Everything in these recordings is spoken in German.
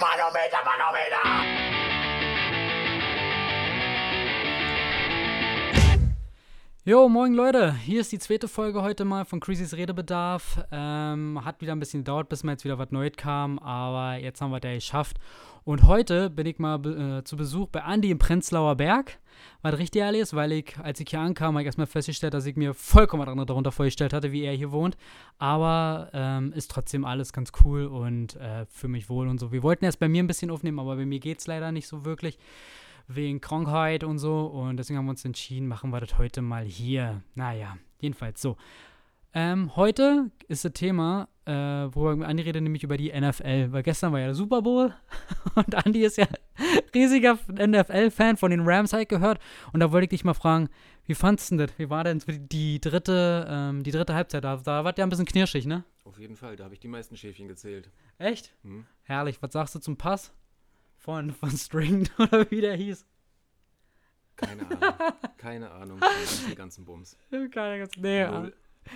马上没的，马上 Meda, Jo, moin Leute, hier ist die zweite Folge heute mal von Creasys Redebedarf. Ähm, hat wieder ein bisschen gedauert, bis mir jetzt wieder was Neues kam, aber jetzt haben wir das geschafft. Und heute bin ich mal äh, zu Besuch bei Andi im Prenzlauer Berg. Was richtig ehrlich ist, weil ich, als ich hier ankam, habe ich erstmal festgestellt, dass ich mir vollkommen was anderes darunter vorgestellt hatte, wie er hier wohnt. Aber ähm, ist trotzdem alles ganz cool und äh, für mich wohl und so. Wir wollten erst bei mir ein bisschen aufnehmen, aber bei mir geht es leider nicht so wirklich wegen Krankheit und so. Und deswegen haben wir uns entschieden, machen wir das heute mal hier. Naja, jedenfalls so. Ähm, heute ist das Thema, äh, worüber Andi redet, nämlich über die NFL. Weil gestern war ja der Super Bowl und Andi ist ja riesiger NFL-Fan von den Rams halt gehört. Und da wollte ich dich mal fragen, wie fandest du das? Wie war denn die dritte, ähm, die dritte Halbzeit? Da, da war ja ein bisschen knirschig, ne? Auf jeden Fall, da habe ich die meisten Schäfchen gezählt. Echt? Hm? Herrlich. Was sagst du zum Pass? Von, von String oder wie der hieß? Keine Ahnung. Keine Ahnung den ganzen Bums. Keine ganz. Nee, Null.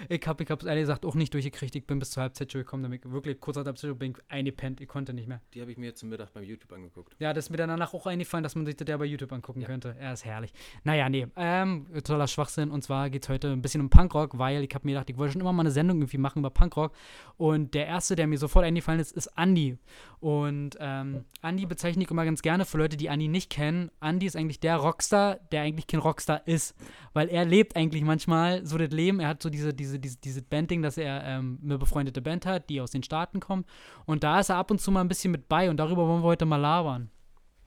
Ich hab, ich hab's ehrlich gesagt auch nicht durchgekriegt. Ich bin bis zur Halbzeit schon gekommen, damit ich wirklich kurz nach der Halbzeit bin ich eingepennt. Ich konnte nicht mehr. Die habe ich mir zum Mittag beim YouTube angeguckt. Ja, das ist mir dann danach auch eingefallen, dass man sich das ja bei YouTube angucken Ja. könnte. Er ist herrlich. Naja, nee, ähm, totaler Schwachsinn. Und zwar geht's heute ein bisschen um Punkrock, weil ich habe mir gedacht, ich wollte schon immer mal eine Sendung irgendwie machen über Punkrock. Und der erste, der mir sofort eingefallen ist, ist Andy. Und ähm, Andy bezeichne ich immer ganz gerne für Leute, die Andy nicht kennen. Andy ist eigentlich der Rockstar, der eigentlich kein Rockstar ist. Weil er lebt eigentlich manchmal so das Leben. Er hat so diese, diese, diese, diese Bandding, dass er ähm, eine befreundete Band hat, die aus den Staaten kommt. Und da ist er ab und zu mal ein bisschen mit bei. Und darüber wollen wir heute mal labern.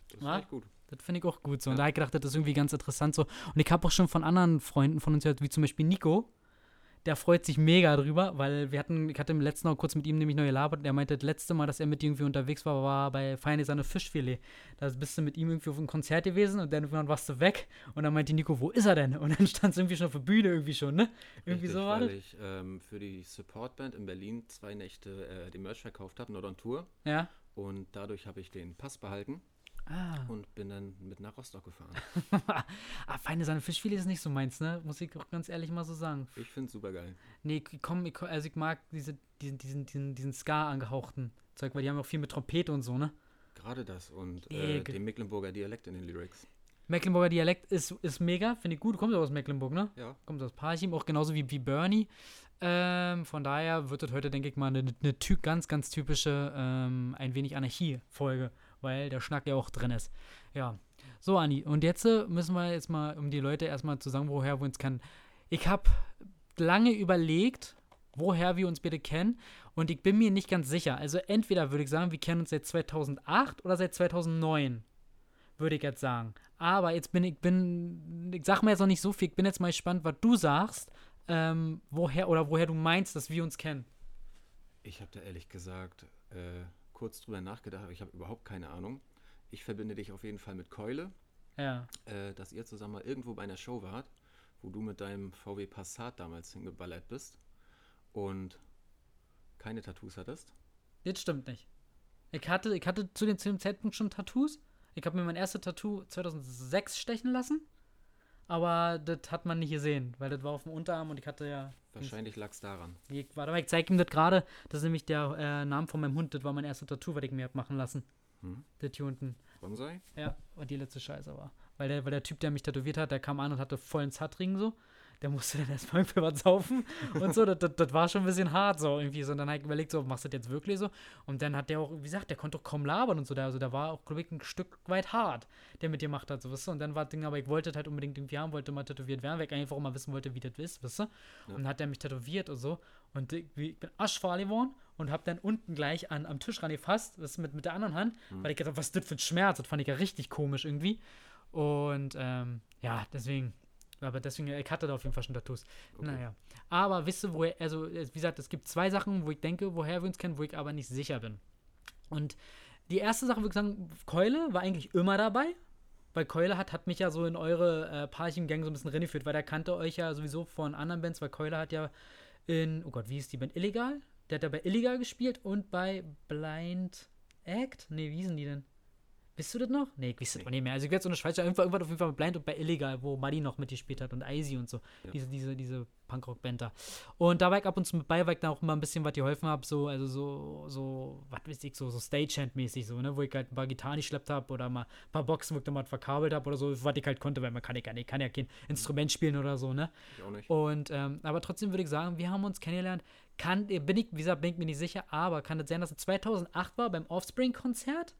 Das ist Ja? echt gut. Das finde ich auch gut so. Und Ja. da habe ich gedacht, das ist irgendwie ganz interessant so. Und ich habe auch schon von anderen Freunden von uns gehört, wie zum Beispiel Nico. Der freut sich mega drüber, weil wir hatten, ich hatte im letzten Mal kurz mit ihm nämlich neu gelabert. Der meinte, das letzte Mal, dass er mit irgendwie unterwegs war, war bei Feine seine Fischfilet. Da bist du mit ihm irgendwie auf einem Konzert gewesen und dann irgendwann warst du weg. Und dann meinte Nico, wo ist er denn? Und dann stand es irgendwie schon auf der Bühne irgendwie schon, ne? Irgendwie Richtig, so war weil das. ich ähm, für die Supportband in Berlin zwei Nächte äh, den Merch verkauft habe, Nord on Tour. Ja. Und dadurch habe ich den Pass behalten Ah. und bin dann mit nach Rostock gefahren. ah, Feine seine Fischfilet ist nicht so meins, ne? Muss ich auch ganz ehrlich mal so sagen. Ich finde es super geil. Nee, ich komm, ich, also ich mag diese, diesen, diesen, diesen, diesen Ska angehauchten Zeug, weil die haben auch viel mit Trompete und so, ne? Gerade das und äh, ge- den Mecklenburger Dialekt in den Lyrics. Mecklenburger Dialekt ist, ist mega, finde ich gut. Du kommst ja aus Mecklenburg, ne? Ja. Kommt aus Parchim, auch genauso wie, wie Bernie. Ähm, von daher wird das heute, denke ich mal, eine, eine ganz, ganz typische, ähm, ein wenig Anarchie-Folge, weil der Schnack ja auch drin ist. Ja. So, Anni, und jetzt äh, müssen wir jetzt mal, um die Leute erstmal zu sagen, woher wir uns kennen. Ich habe lange überlegt, woher wir uns bitte kennen, und ich bin mir nicht ganz sicher. Also, entweder würde ich sagen, wir kennen uns seit 2008 oder seit 2009 würde ich jetzt sagen. Aber jetzt bin ich, bin, ich sag mir jetzt noch nicht so viel, ich bin jetzt mal gespannt, was du sagst, ähm, woher oder woher du meinst, dass wir uns kennen. Ich habe da ehrlich gesagt äh, kurz drüber nachgedacht, aber ich habe überhaupt keine Ahnung. Ich verbinde dich auf jeden Fall mit Keule, Ja. äh, dass ihr zusammen mal irgendwo bei einer Show wart, wo du mit deinem VW Passat damals hingeballert bist und keine Tattoos hattest. Das stimmt nicht. Ich hatte, ich hatte zu dem, zu dem Zeitpunkt schon Tattoos. Ich habe mir mein erstes Tattoo 2006 stechen lassen. Aber das hat man nicht gesehen, weil das war auf dem Unterarm und ich hatte ja. Wahrscheinlich lag es daran. Ich, warte mal, ich zeige ihm das gerade. Das ist nämlich der äh, Name von meinem Hund. Das war mein erstes Tattoo, was ich mir hab machen lassen. Hm? Das hier unten. Bonsai? Ja, und die letzte Scheiße war. Weil der, weil der Typ, der mich tätowiert hat, der kam an und hatte vollen Zart-Ring so. Der musste dann erstmal irgendwie was saufen und so. Das, das, das war schon ein bisschen hart so irgendwie. So, und dann habe ich überlegt, so, machst du das jetzt wirklich so? Und dann hat der auch, wie gesagt, der konnte auch kaum labern und so. Der, also der war auch, glaube ich, ein Stück weit hart, der mit dir gemacht hat, so, weißt du? Und dann war das Ding, aber ich wollte das halt unbedingt irgendwie haben, wollte mal tätowiert werden, weil ich einfach auch mal wissen wollte, wie das ist, weißt du? Ja. Und dann hat der mich tätowiert und so. Und ich, bin aschfahl geworden und hab dann unten gleich an, am Tisch gefasst, das mit, mit der anderen Hand, weil ich gedacht, was ist das für ein Schmerz? Das fand ich ja richtig komisch irgendwie. Und ähm, ja, deswegen, aber deswegen, ich hatte da auf jeden Fall schon Tattoos. Okay. Naja. Aber wisst ihr, woher, also wie gesagt, es gibt zwei Sachen, wo ich denke, woher wir uns kennen, wo ich aber nicht sicher bin. Und die erste Sache, würde ich sagen, Keule war eigentlich immer dabei. Weil Keule hat, hat mich ja so in eure äh, Parchim-Gang so ein bisschen reingeführt, weil der kannte euch ja sowieso von anderen Bands, weil Keule hat ja in, oh Gott, wie hieß die Band? Illegal? Der hat ja bei Illegal gespielt und bei Blind Act? Nee, wie hießen die denn? Wisst du das noch? Nee, ich wüsste Nee. das auch nicht mehr. Also ich werde so eine Schweizer irgendwann, irgendwann auf jeden Fall mit Blind und bei Illegal, wo Buddy noch mitgespielt hat und Icy und so. Ja. Diese, diese, diese Punkrock-Band da. Und da war ich ab und zu mit bei, weil ich da auch immer ein bisschen was geholfen habe, so, also so, so, was weiß ich, so, so Stagehand-mäßig, so, ne, wo ich halt ein paar Gitarren geschleppt habe oder mal ein paar Boxen, wo ich dann mal verkabelt habe oder so, was ich halt konnte, weil man kann ja gar nicht, kann ja kein Instrument spielen oder so, ne. Ich auch nicht. Und, ähm, aber trotzdem würde ich sagen, wir haben uns kennengelernt. Kann, bin ich, wie gesagt, bin ich mir nicht sicher, aber kann es sein, dass es 2008 war beim Offspring-Konzert?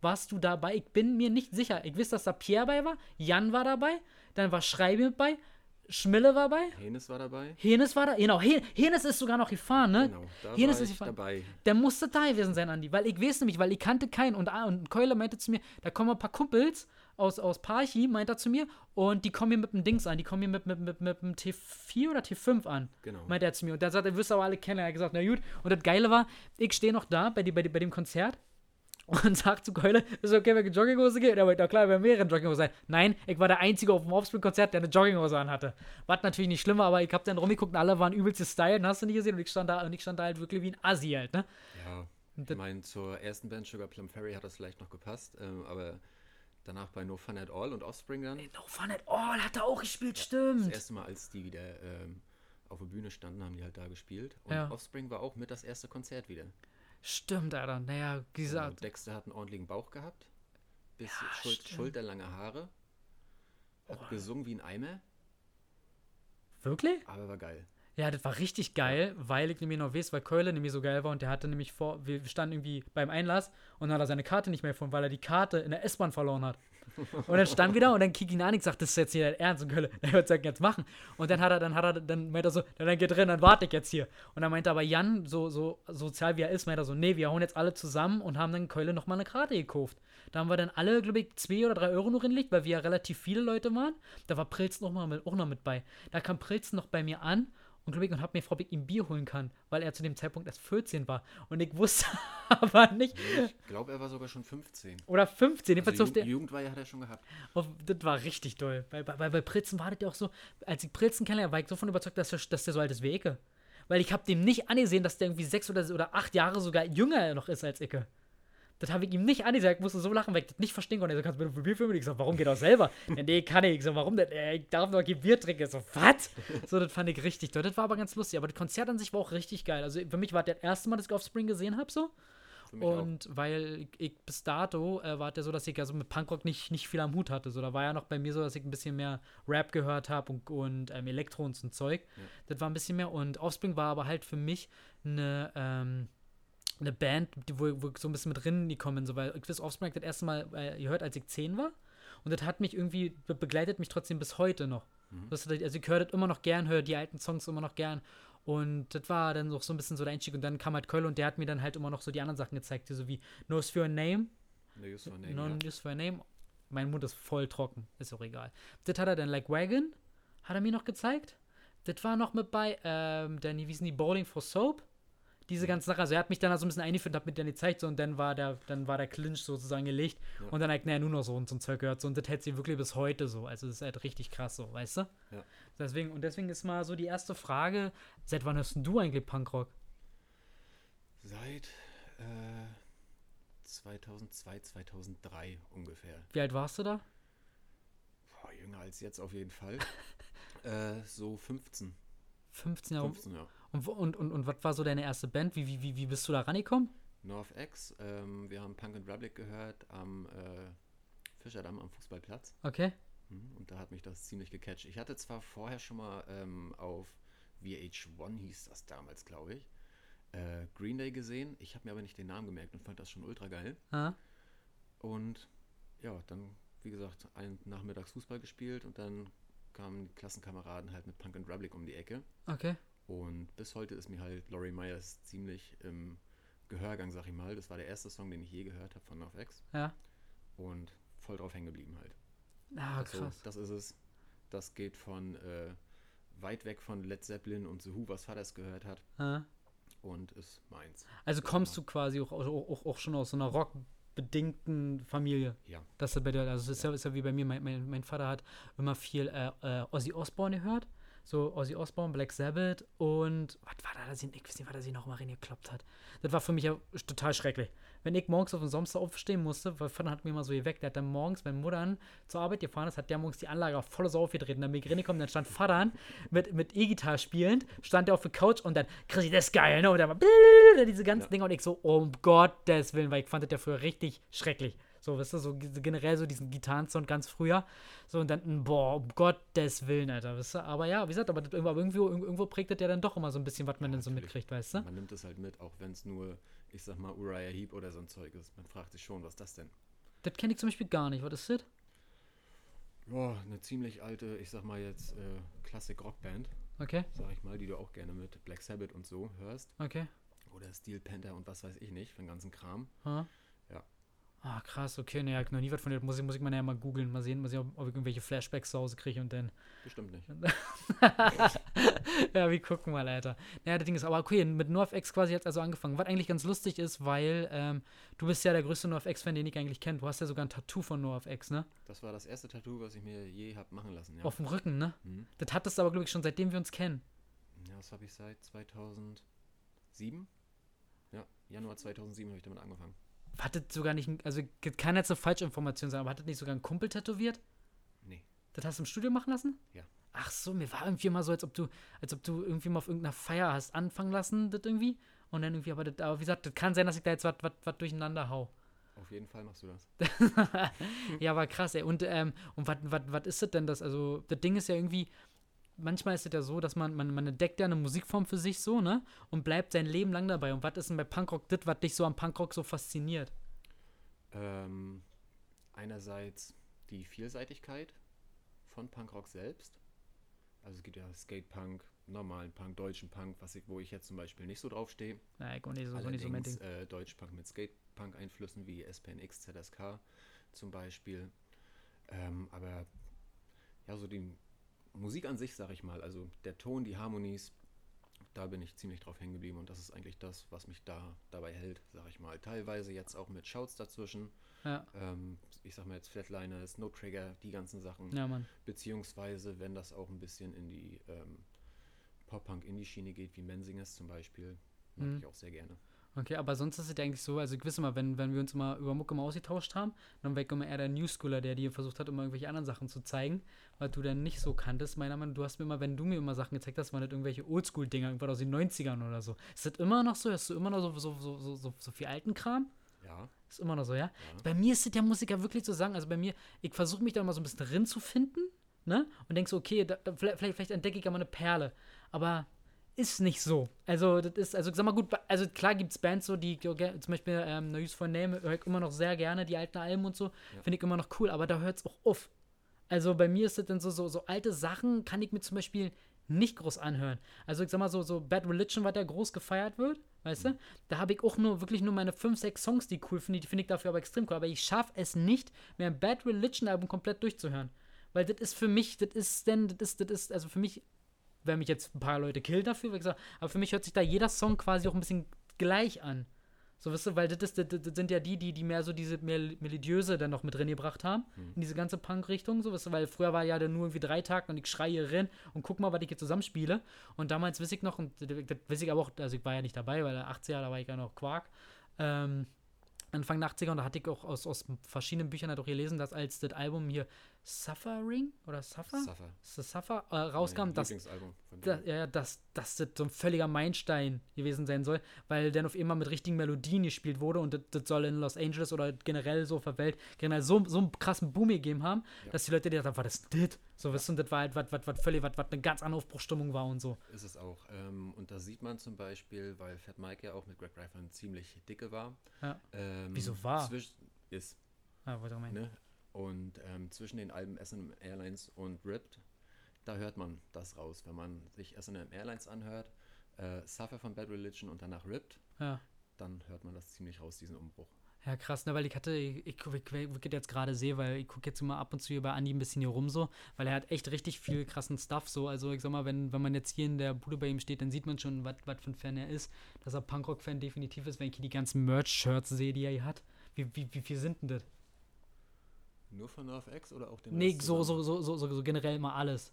Warst du dabei? Ich bin mir nicht sicher. Ich weiß, dass da Pierre bei war, Jan war dabei, dann war Schreibe mit bei, Schmille war bei, Henes war dabei. Henes war da. Genau, He- Henes ist sogar noch gefahren, ne? Genau, da Henes war ist ich gefahren. dabei. Der musste da gewesen sein, Andi, weil ich weiß nämlich, weil ich kannte keinen und, ah, und Keule meinte zu mir, da kommen ein paar Kumpels aus, aus Parchi, meint er zu mir, und die kommen hier mit dem Dings an, die kommen hier mit, mit, mit, mit dem T4 oder T5 an, Genau. meint er zu mir. Und da sagt er, wirst aber alle kennen. Er hat gesagt, na gut. Und das Geile war, ich stehe noch da bei, die, bei, die, bei dem Konzert und sag zu Keule, ist okay, wenn ich in Jogginghose gehe? Und er meinte, na klar, wir mehrere Jogginghose sein. Nein, ich war der Einzige auf dem Offspring-Konzert, der eine Jogginghose anhatte. Was natürlich nicht schlimm war, aber ich hab dann rumgeguckt und alle waren übelst gestylt, hast du nicht gesehen? Und ich stand da, und ich stand da halt wirklich wie ein Assi halt, ne? Ja, ich das- meine, zur ersten Band Sugar Plum Fairy hat das vielleicht noch gepasst, ähm, aber danach bei No Fun at All und Offspring dann, No Fun at All hat er auch gespielt, das stimmt. erste Mal, als die wieder ähm, auf der Bühne standen, haben die halt da gespielt. Und Ja. Offspring war auch mit das erste Konzert wieder. Stimmt, Alter. Naja, wie gesagt. Und Dexter hat einen ordentlichen Bauch gehabt, bis Ja, Schul schulterlange Haare, hat gesungen wie ein Eimer, Wirklich? aber war geil. Ja, das war richtig geil, weil ich nämlich noch weiß, weil Keule nämlich so geil war und der hatte nämlich vor, wir standen irgendwie beim Einlass und dann hat er seine Karte nicht mehr gefunden, weil er die Karte in der S-Bahn verloren hat. Und dann stand wieder und dann kick ihn an, ich sag, das ist jetzt hier dein Ernst und Keule, er wird sagen, jetzt machen. Und dann hat er, dann hat er, dann meint er so, dann geht drin, dann warte ich jetzt hier. Und dann meinte aber Jan, so, so sozial wie er ist, meint er so, nee, wir hauen jetzt alle zusammen und haben dann Keule nochmal eine Karte gekauft. Da haben wir dann alle, glaube ich, zwei oder drei Euro noch hinlegt, weil wir ja relativ viele Leute waren. Da war Prilz noch mal mit, auch noch mit bei. Da kam Prilz noch bei mir an und glaube ich und hat mir gefragt, ob ich ihm Bier holen kann, weil er zu dem Zeitpunkt erst 14 war. Und ich wusste aber nicht. Ich glaube, er war sogar schon 15. Oder 15, jedenfalls Also auf der. Jugend, Jugendweihe hat er schon gehabt. Das war richtig toll. Weil bei, bei, Pritzen war das ja auch so, als ich Pritzen kennenlernte, war ich so von überzeugt, dass der, dass der so alt ist wie Icke. Weil ich habe dem nicht angesehen, dass der irgendwie sechs oder, oder acht Jahre sogar jünger noch ist als Icke. Das habe ich ihm nicht angesehen. Ich musste so lachen, weil ich das nicht verstehen konnte. Er so, kannst du mir ein Bier für mich? Ich so, warum geht das selber? ja, nee, kann ich. Ich so, warum denn? Äh, Ich darf noch kein Bier trinken. Ich so, was? So, das fand ich richtig toll. Das war aber ganz lustig. Aber das Konzert an sich war auch richtig geil. Also für mich war das erste Mal, dass ich Offspring gesehen habe, so. Mich auch. Und weil ich, bis dato äh, war es ja so, dass ich ja so mit Punkrock nicht, nicht viel am Hut hatte. So, da war ja noch bei mir so, dass ich ein bisschen mehr Rap gehört habe und, und ähm, Elektro und so ein Zeug. Das war ein bisschen mehr. Und Offspring war aber halt für mich eine, ähm, eine Band, die, wo, wo ich so ein bisschen mit drin gekommen bin. So, weil ich weiß, Offspring das erste Mal äh, gehört, als ich zehn war. Und das hat mich irgendwie, be begleitet mich trotzdem bis heute noch. Das, also ich höre das immer noch gern, höre die alten Songs immer noch gern. Und das war dann auch so ein bisschen so der Einstieg. Und dann kam halt Keule und der hat mir dann halt immer noch so die anderen Sachen gezeigt, die so wie No Use for a Name, No Use for a Name, No ja. For a Name. Mein Mund ist voll trocken, ist auch egal. Das hat er dann Like Wagon, hat er mir noch gezeigt. Das war noch mit bei, ähm, dann, wie hießen die, Bowling for Soap. Diese ganze Sache, also er hat mich dann so ein bisschen eingeführt, hat mir dann gezeigt, so, und dann war der, dann war der Clinch sozusagen gelegt. Ja. Und dann hat er nur noch so und so ein Zeug gehört, so, und das hält sie wirklich bis heute so. Also das ist halt richtig krass so, weißt du? Ja. Deswegen, und deswegen ist mal so die erste Frage, seit wann hörst du eigentlich Punkrock? Seit äh, 2002, 2003 ungefähr. Wie alt warst du da? Boah, jünger als jetzt auf jeden Fall. äh, so 15. 15 Jahre. 15, ja. Und, und, und, und was war so deine erste Band? Wie, wie, wie, wie bist du da rangekommen? NorthX, ähm, wir haben Punk and Republic gehört am äh, Fischerdamm am Fußballplatz. Okay. Mhm, Und da hat mich das ziemlich gecatcht. Ich hatte zwar vorher schon mal ähm, auf VH1 hieß das damals, glaube ich, äh, Green Day gesehen. Ich habe mir aber nicht den Namen gemerkt und fand das schon ultra geil. Ah, Und ja, dann, wie gesagt, einen Nachmittags Fußball gespielt und dann kamen die Klassenkameraden halt mit Punk and Republic um die Ecke. okay. Und bis heute ist mir halt Laurie Myers ziemlich im Gehörgang, sag ich mal. Das war der erste Song, den ich je gehört habe von NorthX. Ja. Und voll drauf hängen geblieben halt. Ah, Also, krass. das ist es. Das geht von äh, weit weg von Led Zeppelin und The Who, was Vater gehört hat, Ah. und ist meins. Also kommst du quasi auch, auch, auch, auch schon aus so einer rockbedingten Familie. Ja. Das ist bei dir, also ist ja, ist ja wie bei mir, mein, mein, mein Vater hat immer viel äh, äh, Ozzy Osbourne gehört. So Ozzy Osbourne, Black Sabbath und was war da, dass ich, ich weiß nicht, was er sich noch mal reingekloppt hat. Das war für mich ja total schrecklich. Wenn ich morgens auf den Samstag aufstehen musste, weil Vater hat mir immer so geweckt, der hat dann morgens, wenn Mutter dann zur Arbeit gefahren ist, hat der morgens die Anlage auf volle Sau aufgedreht und dann bin ich reingekommen, dann stand Vater mit, mit E-Gitarre spielend, stand der auf der Couch und dann, Chrissy, das ist geil, ne? Und dann war diese ganzen Ja. Dinge und ich so, oh um Gottes Willen, weil ich fand das ja früher richtig schrecklich. So, weißt du, so generell so diesen Gitarrensound ganz früher. So, und dann, boah, um Gottes Willen, Alter, weißt du. Aber ja, wie gesagt, aber, das, irgendwo- irgendwo, irgendwo prägt das ja dann doch immer so ein bisschen, was man denn so natürlich. mitkriegt, weißt du? Man nimmt es halt mit, auch wenn es nur, ich sag mal, Uriah Heep oder so ein Zeug ist. Man fragt sich schon, was ist das denn? Das kenne ich zum Beispiel gar nicht. Was ist das? Ja, eine ziemlich alte, ich sag mal jetzt, äh, Klassik-Rockband, Okay, sag ich mal, die du auch gerne mit Black Sabbath und so hörst. okay. Oder Steel Panther und was weiß ich nicht, für den ganzen Kram. Ha? Ja. Ah, krass, okay. Ne, ich noch nie was von der Musik. Muss ich mal näher mal googeln. Mal sehen, mal sehen, ob, ob ich irgendwelche Flashbacks zu Hause kriege und dann. Bestimmt nicht. ja, wir gucken mal, Alter. Naja, das Ding ist, aber okay, mit NoFX quasi jetzt also angefangen. Was eigentlich ganz lustig ist, weil ähm, du bist ja der größte NoFX-Fan, den ich eigentlich kenne. Du hast ja sogar ein Tattoo von NoFX, ne? Das war das erste Tattoo, was ich mir je hab machen lassen, ja. Auf dem Rücken, ne? Mhm. Das hattest du aber, glaube ich, schon seitdem wir uns kennen. Ja, das habe ich seit 2007. Ja, Januar 2007 habe ich damit angefangen. Hat das sogar nicht, also kann jetzt eine Falschinformation sein, aber hat das nicht sogar ein Kumpel tätowiert? Nee. Das hast du im Studio machen lassen? Ja. Ach so, mir war irgendwie mal so, als ob du, als ob du irgendwie mal auf irgendeiner Feier hast anfangen lassen, das irgendwie. Und dann irgendwie, aber, das, aber wie gesagt, das kann sein, dass ich da jetzt was durcheinander hau. Auf jeden Fall machst du das. ja, war krass, ey. Und, ähm, und was ist das denn das? Also, das Ding ist ja irgendwie, manchmal ist es ja so, dass man, man, man entdeckt ja eine Musikform für sich so, ne? Und bleibt sein Leben lang dabei. Und was ist denn bei Punkrock das, was dich so am Punkrock so fasziniert? Ähm, einerseits die Vielseitigkeit von Punkrock selbst. Also es gibt ja Skatepunk, normalen Punk, deutschen Punk, was ich, wo ich jetzt zum Beispiel nicht so drauf stehe. Na, ich nicht so, so nicht so Allerdings äh, Deutschpunk mit Skatepunk-Einflüssen wie SPNX, ZSK zum Beispiel. Ähm, aber ja, so die Musik an sich, sag ich mal, also der Ton, die Harmonies, da bin ich ziemlich drauf hängen geblieben und das ist eigentlich das, was mich da dabei hält, sag ich mal. Teilweise jetzt auch mit Shouts dazwischen. Ja, Ähm, ich sag mal jetzt Flatliner, Snow Trigger, die ganzen Sachen. ja. Beziehungsweise, wenn das auch ein bisschen in die ähm, Pop-Punk-Indie-Schiene geht, wie Mensingers zum Beispiel, mag Mhm. ich auch sehr gerne. Okay, aber sonst ist es ja eigentlich so, also ich weiß immer, wenn, wenn wir uns immer über Mucke mal ausgetauscht haben, dann war ich immer eher der Newschooler, der dir versucht hat, immer irgendwelche anderen Sachen zu zeigen, weil du dann nicht so kanntest. Meiner Meinung nach, du hast mir immer, wenn du mir immer Sachen gezeigt hast, waren das irgendwelche Oldschool-Dinger, irgendwas aus den 90ern oder so. Ist das immer noch so? Hast du immer noch so, so, so, so, so, so viel alten Kram? Ja, Ist immer noch so, ja? Ja. Bei mir ist es ja, muss ich ja wirklich so sagen, also bei mir, ich versuche mich da mal so ein bisschen drin zu finden, ne? Und denk so, okay, da, da, vielleicht, vielleicht entdecke ich ja mal eine Perle. Aber ist nicht so. Also, das ist, also sag mal gut, also klar gibt es Bands so, die, zum Beispiel ähm, No Use for Name, höre ich immer noch sehr gerne, die alten Alben und so, Ja. finde ich immer noch cool, aber da hört es auch auf. Also bei mir ist es dann so, so, so alte Sachen kann ich mir zum Beispiel nicht groß anhören. Also ich sag mal so, so Bad Religion, was da groß gefeiert wird, weißt du? Da habe ich auch nur wirklich nur meine 5, 6 Songs, die ich cool finde, die finde ich dafür aber extrem cool. Aber ich schaffe es nicht, mir ein Bad Religion Album komplett durchzuhören. Weil das ist für mich, das ist denn, das ist, das ist, also für mich, wenn mich jetzt ein paar Leute killen dafür, wie gesagt, aber für mich hört sich da jeder Song quasi auch ein bisschen gleich an. So, weißt du, weil das, ist, das, das sind ja die, die, die mehr so diese mehr melodiöse dann noch mit drin gebracht haben, in diese ganze Punk-Richtung, so, weißt du, weil früher war ja dann nur irgendwie drei Tage und ich schreie rein und guck mal, was ich hier zusammenspiele. Und damals weiß ich noch, und das weiß ich aber auch, also ich war ja nicht dabei, weil 80er, da war ich ja noch Quark, ähm, Anfang der 80er und da hatte ich auch aus, aus verschiedenen Büchern halt auch gelesen, dass als das Album hier Suffering oder Suffer? Suffer. Das Suffer äh, rauskam, dass Lieblingsalbum von da, denen. ja, dass, dass das so ein völliger Meilenstein gewesen sein soll, weil dann auf einmal mit richtigen Melodien gespielt wurde und das, das soll in Los Angeles oder generell so auf der Welt generell so, so einen krassen Boom gegeben haben, Ja. dass die Leute gedacht haben, was ist das? So, weißt du, und das war halt was, was, was völlig, was, was eine ganz andere Aufbruchstimmung war und so. Ist es auch. Ähm, und da sieht man zum Beispiel, weil Fat Mike ja auch mit Greg Ryfern ziemlich dicke war. Ja. Ähm, Wieso war? Ist, Ah, was ich meine. ne? Und ähm, zwischen den Alben SM Airlines und Ripped, da hört man das raus. Wenn man sich SM Airlines anhört, äh, Suffer von Bad Religion und danach Ripped, Ja. dann hört man das ziemlich raus, diesen Umbruch. Ja, krass, ne, weil ich hatte, ich, ich, ich, ich, jetzt gerade sehe, weil ich gucke jetzt immer ab und zu hier bei Andi ein bisschen hier rum so, weil er hat echt richtig viel krassen Stuff so. Also ich sag mal, wenn, wenn man jetzt hier in der Bude bei ihm steht, dann sieht man schon, was für ein Fan er ist, dass er Punkrock-Fan definitiv ist, wenn ich hier die ganzen Merch-Shirts sehe, die er hier hat. Wie, wie, wie viel sind denn das? Nur von NoFX oder auch den Nee, Rest so, so, so, so, so, so generell mal alles.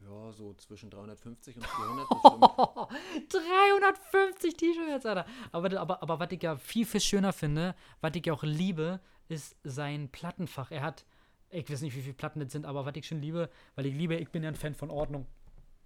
Ja, so zwischen 350 und 400 bestimmt. 350 T-Shirts, Alter. Aber, aber, aber was ich ja viel, viel schöner finde, was ich ja auch liebe, ist sein Plattenfach. Er hat, ich weiß nicht, wie viele Platten das sind, aber was ich schon liebe, weil ich liebe, ich bin ja ein Fan von Ordnung.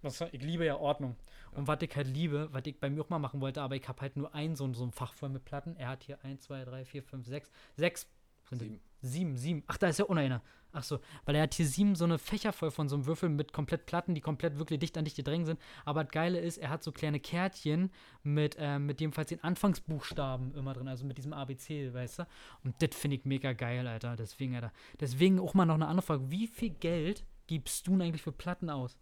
Was, ich liebe ja Ordnung. Und was ich halt liebe, was ich bei mir auch mal machen wollte, aber ich habe halt nur ein so, ein- so ein Fach voll mit Platten. Er hat hier 1, 2, 3, 4, 5, 6, 6. Sind Sieben. Sieben, sieben. Ach, da ist ja auch noch einer. Ach so, weil er hat hier sieben so eine Fächer voll von so einem Würfel mit komplett Platten, die komplett wirklich dicht an dicht gedrängt sind. Aber das Geile ist, er hat so kleine Kärtchen mit, ähm, mit jedenfalls den Anfangsbuchstaben immer drin, also mit diesem ABC, weißt du? Und das finde ich mega geil, Alter. Deswegen, Alter. Deswegen auch mal noch eine andere Frage. Wie viel Geld gibst du eigentlich für Platten aus?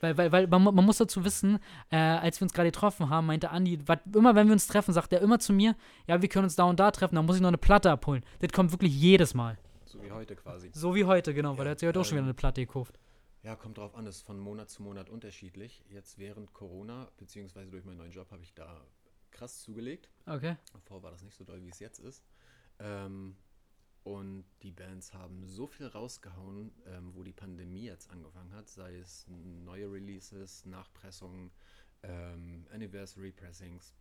Weil, weil, weil man, man muss dazu wissen, äh, als wir uns gerade getroffen haben, meinte Andi, wat, immer wenn wir uns treffen, sagt er immer zu mir, ja, wir können uns da und da treffen, dann muss ich noch eine Platte abholen. Das kommt wirklich jedes Mal. So wie heute quasi. So wie heute, genau, weil Ja, er hat sich heute auch schon wieder ähm, eine Platte gekauft. Ja, kommt drauf an, ist von Monat zu Monat unterschiedlich. Jetzt während Corona, beziehungsweise durch meinen neuen Job, habe ich da krass zugelegt. Okay. Davor war das nicht so doll, wie es jetzt ist. Ähm, und die Bands haben so viel rausgehauen, ähm, wo die Pandemie jetzt angefangen hat, sei es neue Releases, Nachpressungen, ähm, Anniversary Pressings.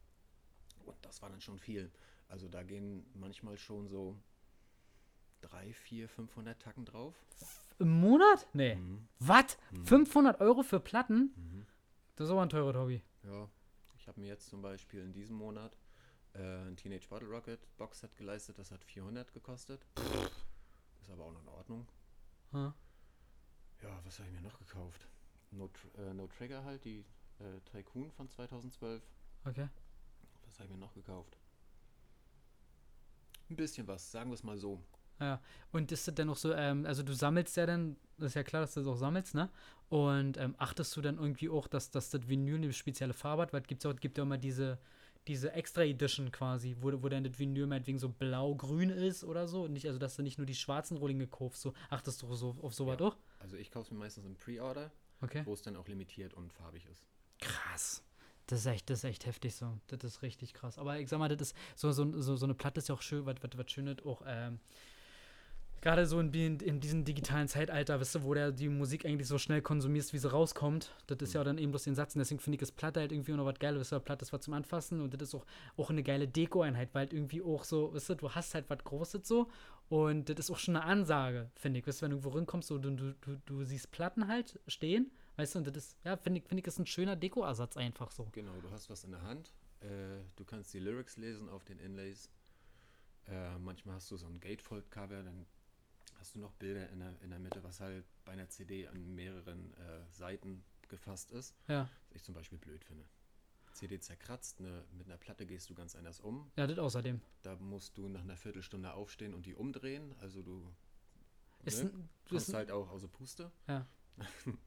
Und das war dann schon viel. Also da gehen manchmal schon so 3, 4, 500 Tacken drauf. Im Monat? Nee. Mhm. Was? 500 Euro für Platten? Mhm. Das ist aber ein teurer Hobby. Ja, ich habe mir jetzt zum Beispiel in diesem Monat äh, ein Teenage Bottle Rocket Boxset geleistet. Das hat 400 gekostet. Ist aber auch noch in Ordnung. Hm. Ja, was habe ich mir noch gekauft? No, Tr- äh, no Trigger halt, die äh, Tycoon von 2012. Okay. Was habe ich mir noch gekauft? Ein bisschen was, sagen wir es mal so. Ja. Und ist das denn noch so, ähm, also du sammelst ja dann, das ist ja klar, dass du das auch sammelst, ne? Und ähm, achtest du dann irgendwie auch, dass, dass das Vinyl eine spezielle Farbe hat? Weil es gibt ja auch, gibt ja immer diese, diese Extra Edition quasi, wo, wo dann das Vinyl meinetwegen so blau-grün ist oder so. Und nicht, also dass du nicht nur die schwarzen Rohlinge kaufst, so achtest du so auf sowas Ja. auch? Also ich kaufe es mir meistens im Pre-Order, Okay. wo es dann auch limitiert und farbig ist. Krass. Das ist echt, das ist echt heftig so. Das ist richtig krass. Aber ich sag mal, das ist so, so, so, so eine Platte ist ja auch schön, was, was, was schön ist, auch ähm, gerade so in, in, in diesem digitalen Zeitalter, weißt du, wo der die Musik eigentlich so schnell konsumierst, wie sie rauskommt. Das ist ja auch dann eben bloß den Satz. Und deswegen finde ich das Platte halt irgendwie auch noch was Geiles. Weißt du, Platte ist was zum Anfassen und das ist auch, auch eine geile Deko-Einheit, weil halt irgendwie auch so, weißt du, du hast halt was Großes so und das ist auch schon eine Ansage, finde ich. Weißt du, wenn du irgendwo reinkommst, so, du, du, du, du siehst Platten halt stehen, weißt du, und das ist, ja, finde ich, finde ich, ist ein schöner Deko-Ersatz einfach so. Genau, du hast was in der Hand. Äh, du kannst die Lyrics lesen auf den Inlays. Äh, manchmal hast du so ein Gatefold-Cover, dann hast du noch Bilder in der, in der Mitte, was halt bei einer CD an mehreren äh, Seiten gefasst ist. Ja, Was ich zum Beispiel blöd finde. CD zerkratzt, ne, mit einer Platte gehst du ganz anders um. ja, das außerdem. Da musst du nach einer Viertelstunde aufstehen und die umdrehen. Also du Ist, ne, ein, kommst halt auch aus der Puste. ja.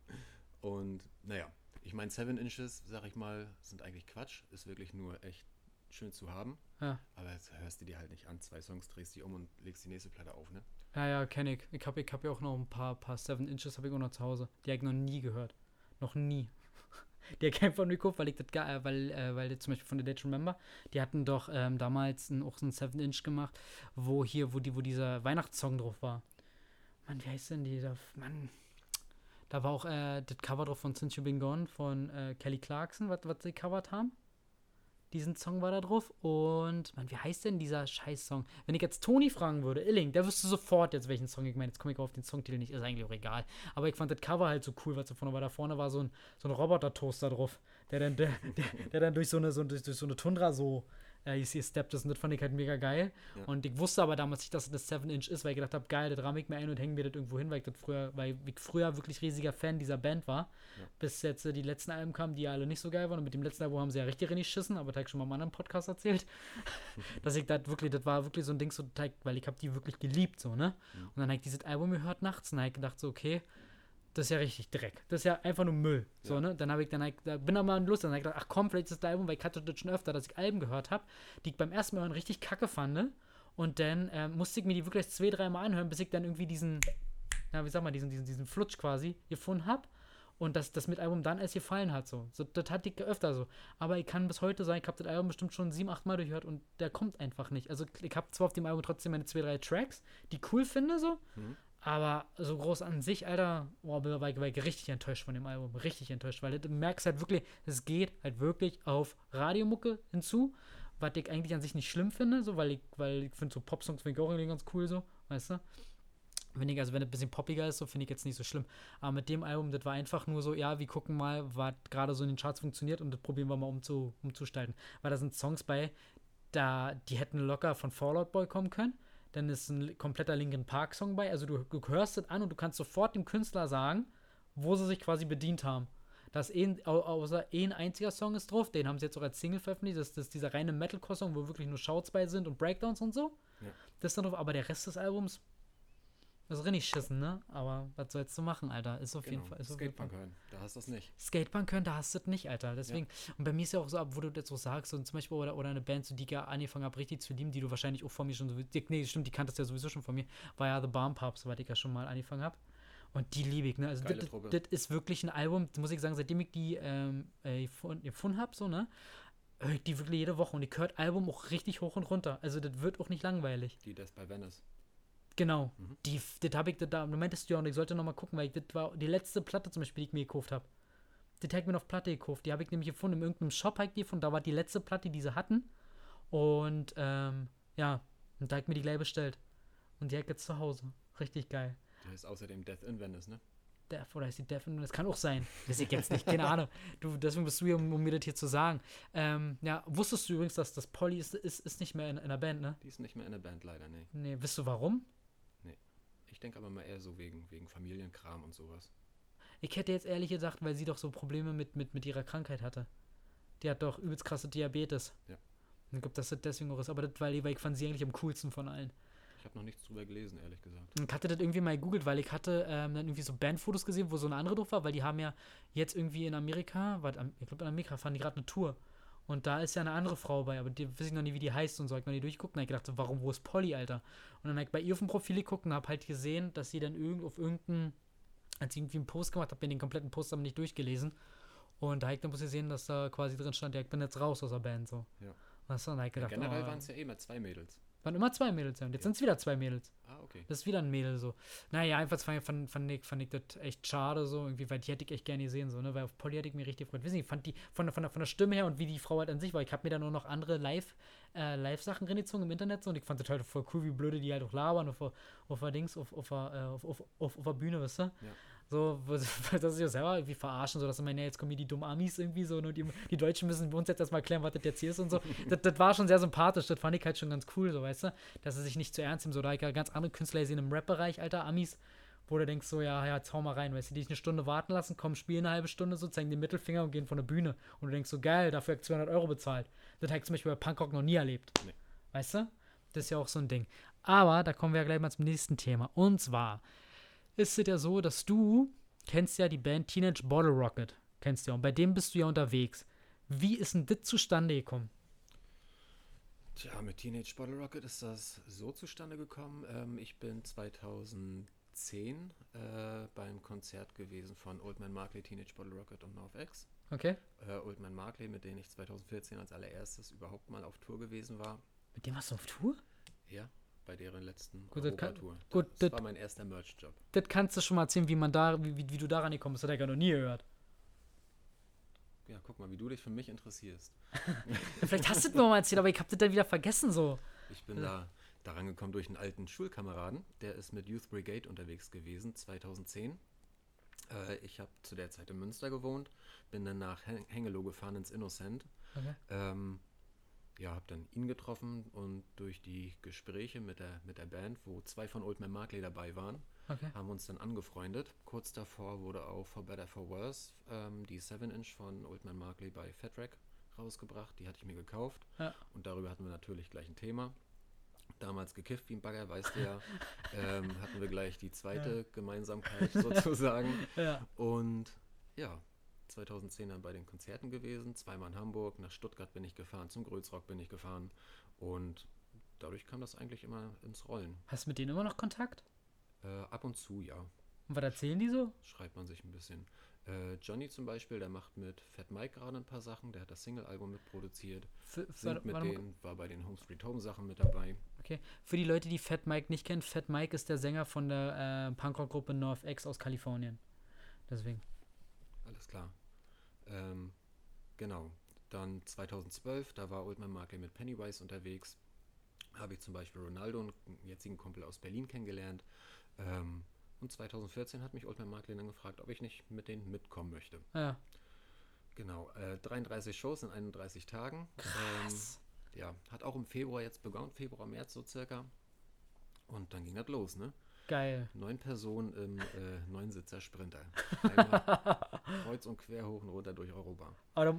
Und naja, ich meine, 7 Inches, sag ich mal, sind eigentlich Quatsch. Ist wirklich nur echt schön zu haben. Ja. Aber jetzt hörst du dir halt nicht an. Zwei Songs, drehst die um und legst die nächste Platte auf, ne? Ja, ja, kenne ich. Ich habe ich hab ja auch noch ein paar, paar Seven Inches, habe ich auch noch zu Hause. Die habe ich noch nie gehört. Noch nie. Die habe ich einfach nur geguckt, weil ich das, ge- äh, weil, äh, weil zum Beispiel von The to Remember, die hatten doch ähm, damals ein, auch so ein Seven Inch gemacht, wo hier, wo die, wo dieser Weihnachtssong drauf war. Mann, wie heißt denn dieser? Mann. Da war auch äh, das Cover drauf von Since You Been Gone von äh, Kelly Clarkson, was sie covert haben. Diesen Song war da drauf. Und, Mann, wie heißt denn dieser Scheiß-Song? Wenn ich jetzt Toni fragen würde, Illing, der wüsste sofort jetzt, welchen Song ich meine. Jetzt komme ich auf den Songtitel nicht, ist eigentlich auch egal. Aber ich fand das Cover halt so cool, was da vorne war. Da vorne war so ein, so ein Roboter-Toaster drauf, der dann, der, der, der dann durch so eine, so, durch, durch so eine Tundra so äh, hier steppt ist. Und das fand ich halt mega geil. Ja. Und ich wusste aber damals nicht, dass das 7 Inch ist, weil ich gedacht habe, geil, das ramme ich mir ein und hänge mir das irgendwo hin, weil ich das früher, weil ich früher wirklich riesiger Fan dieser Band war. Ja. Bis jetzt äh, die letzten Alben kamen, die ja alle nicht so geil waren. Und mit dem letzten Album haben sie ja richtig geschissen, aber das habe ich schon mal im anderen Podcast erzählt. dass ich das wirklich, das war wirklich so ein Ding, so, weil ich habe die wirklich geliebt, so, ne? Mhm. Und dann habe ich dieses Album gehört nachts und habe ich gedacht, so, okay, das ist ja richtig Dreck. Das ist ja einfach nur Müll. So, Ja. ne? Dann habe ich dann, ich, da bin aber mal Lust. Dann habe ich gedacht, ach komm, vielleicht ist das Album, weil ich hatte das schon öfter, dass ich Alben gehört habe, die ich beim ersten Mal hören richtig kacke fand. ne? Und dann ähm, musste ich mir die wirklich zwei, dreimal anhören, bis ich dann irgendwie diesen, na, wie sag mal, diesen, diesen, diesen Flutsch quasi gefunden habe. Und das, das mit Album dann erst gefallen hat. So. so. Das hatte ich öfter so. Aber ich kann bis heute sagen, ich habe das Album bestimmt schon sieben, acht Mal durchgehört und der kommt einfach nicht. Also ich habe zwar auf dem Album trotzdem meine zwei, drei Tracks, die ich cool finde, so, Mhm. Aber so groß an sich, Alter, boah, war, war, war ich richtig enttäuscht von dem Album. Richtig enttäuscht, weil du merkst halt wirklich, es geht halt wirklich auf Radiomucke hinzu, was ich eigentlich an sich nicht schlimm finde, so, weil ich, weil ich finde so Popsongs finde ich auch irgendwie ganz cool, so, weißt du? Wenn ich, also wenn es ein bisschen poppiger ist, so finde ich jetzt nicht so schlimm. Aber mit dem Album, das war einfach nur so, ja, wir gucken mal, was gerade so in den Charts funktioniert und das probieren wir mal umzu, umzustalten. Weil da sind Songs bei, da, die hätten locker von Fallout Boy kommen können dann ist ein kompletter Linkin Park Song bei. Also du, du hörst es an und du kannst sofort dem Künstler sagen, wo sie sich quasi bedient haben. Das ein, außer ein einziger Song ist drauf, den haben sie jetzt auch als Single veröffentlicht. Das, das ist dieser reine Metalcore-Song, wo wirklich nur Shouts bei sind und Breakdowns und so. Ja. Das ist dann drauf, aber der Rest des Albums ist richtig schissen, ne? Aber was sollst du machen, Alter? Ist auf genau. jeden Fall. Ist Skatepunk hören, da hast du das nicht. Skatepunk hören, da hast du das nicht, Alter. Deswegen, ja. und bei mir ist ja auch so, ab, wo du das so sagst, und zum Beispiel, oder, oder eine Band, so, die ich ja angefangen habe, richtig zu lieben, die du wahrscheinlich auch von mir schon so, nee, stimmt, die kanntest ja sowieso schon von mir, war ja The Bomb Pub, soweit ich ja schon mal angefangen habe. Und die liebe ich, ne? Also, das ist wirklich ein Album, muss ich sagen, seitdem ich die ähm, äh, gefunden habe, so, ne? höre ich die wirklich jede Woche und ich höre Album auch richtig hoch und runter. Also das wird auch nicht langweilig. Die das bei Venice. Genau. Mhm. Die, das habe ich, da, meintest du ja, und ich sollte nochmal gucken, weil ich, das war die letzte Platte zum Beispiel, die ich mir gekauft habe. Die habe ich mir auf Platte gekauft. Die habe ich nämlich gefunden, in irgendeinem Shop habe ich die gefunden. Da war die letzte Platte, die sie hatten. Und, ähm, ja, und da habe ich mir die gleich bestellt. Und die habe ich jetzt zu Hause. Richtig geil. Der ist außerdem Death in Venice, ne? Death, oder ist die Death in Venice? Kann auch sein. Weiß ich jetzt nicht, keine Ahnung. Du, deswegen bist du hier, um, um, mir das hier zu sagen. Ähm, ja, wusstest du übrigens, dass das Polly ist, ist, ist nicht mehr in, in der Band, ne? Die ist nicht mehr in der Band, leider, ne. Nee, wisst du warum? Ich denke aber mal eher so wegen, wegen Familienkram und sowas. Ich hätte jetzt ehrlich gesagt, weil sie doch so Probleme mit, mit, mit ihrer Krankheit hatte. Die hat doch übelst krasse Diabetes. Ja. Ich glaube, das ist deswegen auch ist. Aber das, weil, ich fand sie eigentlich am coolsten von allen. Ich habe noch nichts drüber gelesen, ehrlich gesagt. Ich hatte das irgendwie mal gegoogelt, weil ich hatte ähm, dann irgendwie so Bandfotos gesehen, wo so eine andere drauf war, weil die haben ja jetzt irgendwie in Amerika, ich glaube in Amerika fahren die gerade eine Tour. Und da ist ja eine andere Frau bei, aber die weiß ich noch nie, wie die heißt und so. Ich noch nie durchguckt und hab ich gedacht, so, warum, wo ist Polly, Alter? Und dann habe ich bei ihr auf dem Profil geguckt und habe halt gesehen, dass sie dann irgend, auf irgendeinen, als ich irgendwie einen Post gemacht habe, mir den kompletten Post aber nicht durchgelesen. Und da habe ich dann bloß gesehen, dass da quasi drin stand, ja, ich bin jetzt raus aus der Band, so. Ja. Das dann halt gedacht, ja, generell oh, waren es ja eh mal zwei Mädels. Waren immer zwei Mädels, ja. Und jetzt ja. sind es wieder zwei Mädels. Ah, okay. Das ist wieder ein Mädel so. Naja, einfach fand, fand, fand, ich, fand ich das echt schade so, irgendwie, weil die hätte ich echt gerne gesehen, so, ne? Weil auf Polly hätte ich mir richtig gefreut. Wissen Sie, ich fand die von der, von, der, von der Stimme her und wie die Frau halt an sich war. Ich habe mir da nur noch andere Live, äh, Live-Sachen reingezogen im Internet so und ich fand das halt voll cool, wie blöde die halt auch labern auf der, auf Dings, auf, auf, auf, auf, auf, auf, auf der Bühne, weißt du? Ja. So, dass sie ja selber irgendwie verarschen, so dass meinen, ja, jetzt kommen hier die dummen Amis irgendwie so, und die, die Deutschen müssen uns jetzt erstmal erklären, was das jetzt hier ist und so. das, das war schon sehr sympathisch, das fand ich halt schon ganz cool, so, weißt du, dass sie sich nicht zu ernst nehmen, so, da ich ja ganz andere Künstler sehen im Rap-Bereich, alter Amis, wo du denkst, so, ja, ja, jetzt hau mal rein, weißt du, die dich eine Stunde warten lassen, kommen, spielen eine halbe Stunde so, zeigen den Mittelfinger und gehen von der Bühne. Und du denkst so, geil, dafür habe ich 200 Euro bezahlt. Das habe ich zum Beispiel bei Punkrock noch nie erlebt. Nee. Weißt du? Das ist ja auch so ein Ding. Aber da kommen wir ja gleich mal zum nächsten Thema. Und zwar ist es ja so, dass du kennst ja die Band Teenage Bottle Rocket. Kennst du ja. Und bei dem bist du ja unterwegs. Wie ist denn das zustande gekommen? Tja, mit Teenage Bottle Rocket ist das so zustande gekommen. Ähm, ich bin 2010 äh, beim Konzert gewesen von Old Man Markley, Teenage Bottle Rocket und NorthX. Okay. Äh, Old Man Markley, mit denen ich 2014 als allererstes überhaupt mal auf Tour gewesen war. Mit dem warst du auf Tour? Ja bei deren letzten gut, das, kann, gut, das, das war mein erster Merch-Job. Das kannst du schon mal erzählen, wie man da, wie, wie, wie du daran gekommen bist. Das hat er gar noch nie gehört. Ja, guck mal, wie du dich für mich interessierst. Vielleicht hast du es mir mal erzählt, aber ich hab das dann wieder vergessen so. Ich bin da daran gekommen durch einen alten Schulkameraden, der ist mit Youth Brigade unterwegs gewesen, 2010. Äh, ich habe zu der Zeit in Münster gewohnt, bin dann nach Hengelo gefahren ins Innocent. Okay. Ähm, ja, habe dann ihn getroffen und durch die Gespräche mit der, mit der Band, wo zwei von Old Man Markley dabei waren, okay. haben uns dann angefreundet. Kurz davor wurde auch For Better For Worse ähm, die 7-Inch von Old Man Markley bei Fat Rack rausgebracht. Die hatte ich mir gekauft ja. und darüber hatten wir natürlich gleich ein Thema. Damals gekifft wie ein Bagger, weißt du ja. ähm, hatten wir gleich die zweite ja. Gemeinsamkeit sozusagen. Ja. Und ja, 2010 dann bei den Konzerten gewesen, zweimal in Hamburg, nach Stuttgart bin ich gefahren, zum Grölsrock bin ich gefahren und dadurch kam das eigentlich immer ins Rollen. Hast du mit denen immer noch Kontakt? Äh, ab und zu, ja. Und was erzählen die so? Schreibt man sich ein bisschen. Äh, Johnny zum Beispiel, der macht mit Fat Mike gerade ein paar Sachen. Der hat das Single-Album mitproduziert. Für, für, Singt mit denen, war bei den Home Street Home Sachen mit dabei. okay. Für die Leute, die Fat Mike nicht kennen, Fat Mike ist der Sänger von der äh, Punkrock-Gruppe North X aus Kalifornien. Deswegen. Alles klar. Ähm, genau. Dann 2012, da war Oldman Markley mit Pennywise unterwegs. Habe ich zum Beispiel Ronaldo, einen jetzigen Kumpel aus Berlin, kennengelernt. Ähm, und 2014 hat mich Oldman Markley dann gefragt, ob ich nicht mit denen mitkommen möchte. Ja. Genau, äh, 33 Shows in 31 Tagen. Krass. Ähm, ja, hat auch im Februar jetzt begonnen, Februar, März so circa. Und dann ging das los, ne? Geil. Neun Personen im äh, Neunsitzer Sprinter. Einmal kreuz und quer hoch und runter durch Europa. Aber da,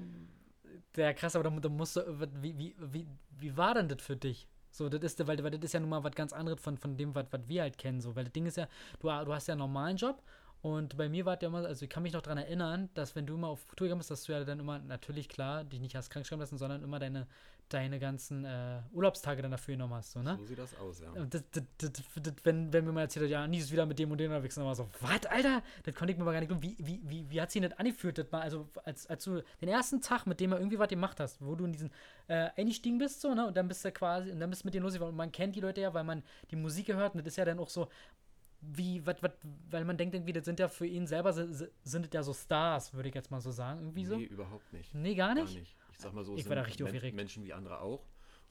der krass, aber da, musst du, wie, wie, wie, wie war denn das für dich? So, das ist, weil, weil das ist ja nun mal was ganz anderes von, von dem, was, was wir halt kennen. So, weil das Ding ist ja, du, du hast ja einen normalen Job und bei mir war es ja immer, also ich kann mich noch daran erinnern, dass wenn du immer auf Tour gegangen bist, dass du ja dann immer, natürlich klar, dich nicht hast krank schreiben lassen, sondern immer deine, deine ganzen äh, Urlaubstage dann dafür genommen hast, so, ne? So sieht das aus, ja. Und das, das, das, wenn, wenn mir mal erzählt hat, ja, nie ist wieder mit dem und dem unterwegs, dann war so, was, Alter? Das konnte ich mir mal gar nicht glauben. Wie, wie, wie, wie hat sie das angeführt? Das mal, also, als, als du den ersten Tag, mit dem er irgendwie was gemacht hast, wo du in diesen äh, eingestiegen bist, so, ne? Und dann bist du quasi, und dann bist du mit denen losgefahren. Und man kennt die Leute ja, weil man die Musik gehört und das ist ja dann auch so, wie, was, was, weil man denkt irgendwie, das sind ja für ihn selber, si- sind das ja so Stars, würde ich jetzt mal so sagen, irgendwie so. Nee, überhaupt nicht. Nee, gar nicht? Gar nicht. Ich sag mal so, Ich es war da sind richtig aufgeregt. Menschen wie andere auch.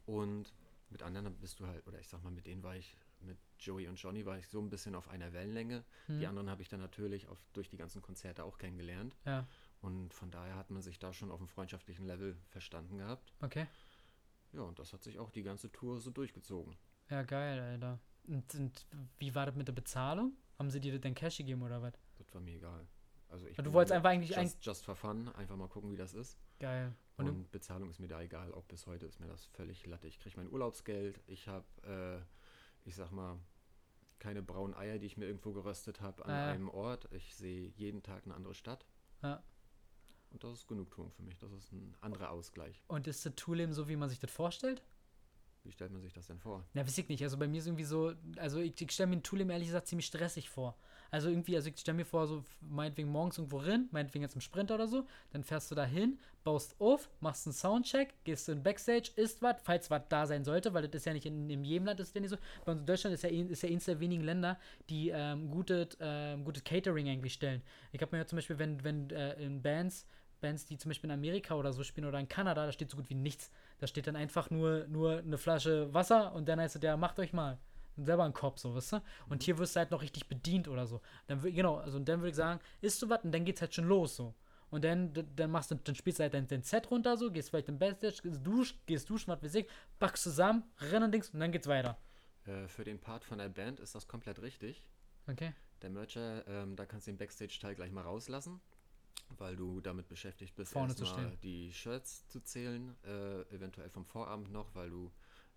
Und mit anderen bist du halt, oder ich sag mal, mit denen war ich, mit Joey und Johnny war ich so ein bisschen auf einer Wellenlänge. Hm. Die anderen habe ich dann natürlich auf, durch die ganzen Konzerte auch kennengelernt. Ja, Und von daher hat man sich da schon auf einem freundschaftlichen Level verstanden gehabt. okay. Ja, und das hat sich auch die ganze Tour so durchgezogen. Ja, geil, Alter. Und, und wie war das mit der Bezahlung? Haben sie dir denn Cash gegeben oder was? Das war mir egal. Also ich Du wolltest einfach eigentlich just, just for fun, einfach mal gucken, wie das ist. Geil. Und, Und, Bezahlung ist mir da egal. Auch bis heute ist mir das völlig latte. Ich kriege mein Urlaubsgeld. Ich habe, äh, ich sag mal, keine braunen Eier, die ich mir irgendwo geröstet habe an Ah, einem Ort. Ich sehe jeden Tag eine andere Stadt. Ja. Und das ist Genugtuung für mich. Das ist ein anderer Ausgleich. und ist das Tourleben so, wie man sich das vorstellt? Wie stellt man sich das denn vor? Ja, weiß ich nicht. Also bei mir ist irgendwie so, also ich, ich stelle mir ein Tourleben ehrlich gesagt ziemlich stressig vor. Also irgendwie, also ich stelle mir vor, so meinetwegen morgens irgendwo rein, meinetwegen jetzt im Sprinter oder so, dann fährst du da hin, baust auf, machst einen Soundcheck, gehst in Backstage, isst was, falls was da sein sollte, weil das ist ja nicht in, in jedem Land ist das nicht so. Bei uns in Deutschland ist ja, ein- ist ja eines der wenigen Länder, die ähm, gutes ähm, gutes Catering eigentlich stellen. Ich habe mir ja zum Beispiel, wenn, wenn äh, in Bands, Bands, die zum Beispiel in Amerika oder so spielen oder in Kanada, da steht so gut wie nichts. Da steht dann einfach nur, nur eine Flasche Wasser und dann heißt es, ja, macht euch mal. Und selber einen Kopf, so, weißt du? Und hier wirst du halt noch richtig bedient oder so. Dann, genau, also und dann würde ich sagen, isst du was und dann geht's halt schon los, so. Und dann, dann machst du, dann spielst du halt dein, dein Set runter, so, gehst vielleicht im Backstage, gehst duschen, gehst duschen, was weiß ich, packst zusammen, rennen Dings und dann geht's weiter. Äh, für den Part von der Band ist das komplett richtig. Okay? Der Mercher, ähm, da kannst du den Backstage-Teil gleich mal rauslassen, weil du damit beschäftigt bist, Vorne erstmal die Shirts zu zählen, äh, eventuell vom Vorabend noch, weil du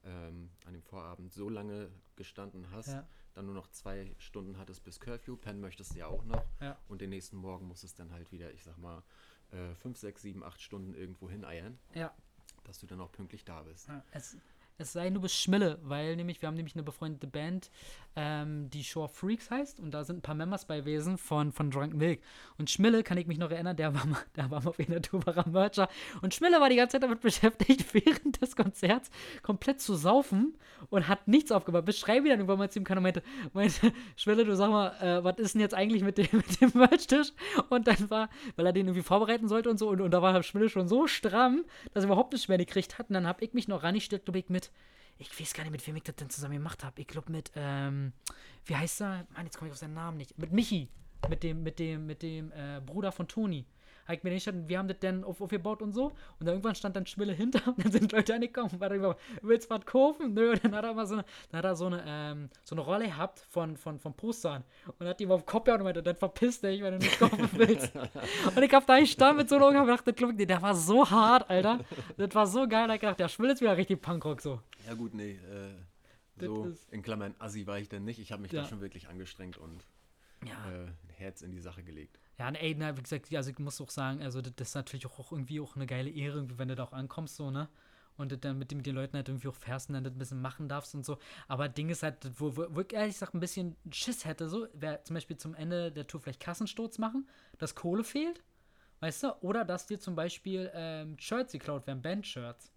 ähm, an dem Vorabend so lange gestanden hast, Ja. dann nur noch zwei Stunden hattest bis Curfew, pennen möchtest du ja auch noch Ja. und den nächsten Morgen musst es dann halt wieder, ich sag mal, äh, fünf, sechs, sieben, acht Stunden irgendwo hineiern, Ja. dass du dann auch pünktlich da bist. Ja, Es, es sei nur bis Schmille, weil nämlich, wir haben nämlich eine befreundete Band, ähm, die Shore Freaks heißt und da sind ein paar Members bei gewesen von, von Drunk Milk. Und Schmille, kann ich mich noch erinnern, der war mal, der war mal auf einer Tour war er Mercher und Schmille war die ganze Zeit damit beschäftigt, während des Konzerts komplett zu saufen und hat nichts aufgebaut. Bis Schreibi dann irgendwann mal zu ihm kam und meinte, meinte Schmille, du sag mal, äh, was ist denn jetzt eigentlich mit dem, mit dem Merchtisch? Und dann war, weil er den irgendwie vorbereiten sollte und so und, und da war Schmille schon so stramm, dass er überhaupt nicht mehr gekriegt hat. Und dann habe ich mich noch rangestellt, glaube ich, mit, ich weiß gar nicht, mit wem ich das denn zusammen gemacht habe. Ich glaube mit, ähm, wie heißt er? Mann, jetzt komme ich auf seinen Namen nicht. Mit Michi. Mit dem, mit dem, mit dem äh, Bruder von Toni. Hab ich mir nicht wir haben das dann auf, aufgebaut und so. Und dann irgendwann stand dann Schmille hinter und dann sind Leute angekommen. War dann immer, willst du was kaufen? Nö, und dann hat er mal so eine, dann hat er so eine, ähm, so eine Rolle gehabt von, von, von Postern. Und hat die mal auf den Kopf gehauen und meinte, dann verpiss dich, wenn du nicht kaufen willst. und ich hab da gestanden mit so einem Augen und gedacht, nicht. der war so hart, Alter. Das war so geil. Da hab ich gedacht, der Schmille ist wieder richtig Punkrock so. Ja gut, nee, äh, so in Klammern Assi war ich dann nicht. Ich habe mich Ja. da schon wirklich angestrengt und Ja. äh, ein Herz in die Sache gelegt. Ja, und ey, na, wie gesagt, also ich muss auch sagen, also das, ist natürlich auch, auch irgendwie auch eine geile Ehre, irgendwie, wenn du da auch ankommst, so, ne? und dann mit, den- mit den Leuten halt irgendwie auch fährst und dann das ein bisschen machen darfst und so. Aber Ding ist halt, wo, wo, wo ich ehrlich gesagt ein bisschen Schiss hätte, so, wäre zum Beispiel zum Ende der Tour vielleicht Kassensturz machen, dass Kohle fehlt, weißt du? Oder dass dir zum Beispiel ähm, Shirts geklaut werden, Band-Shirts.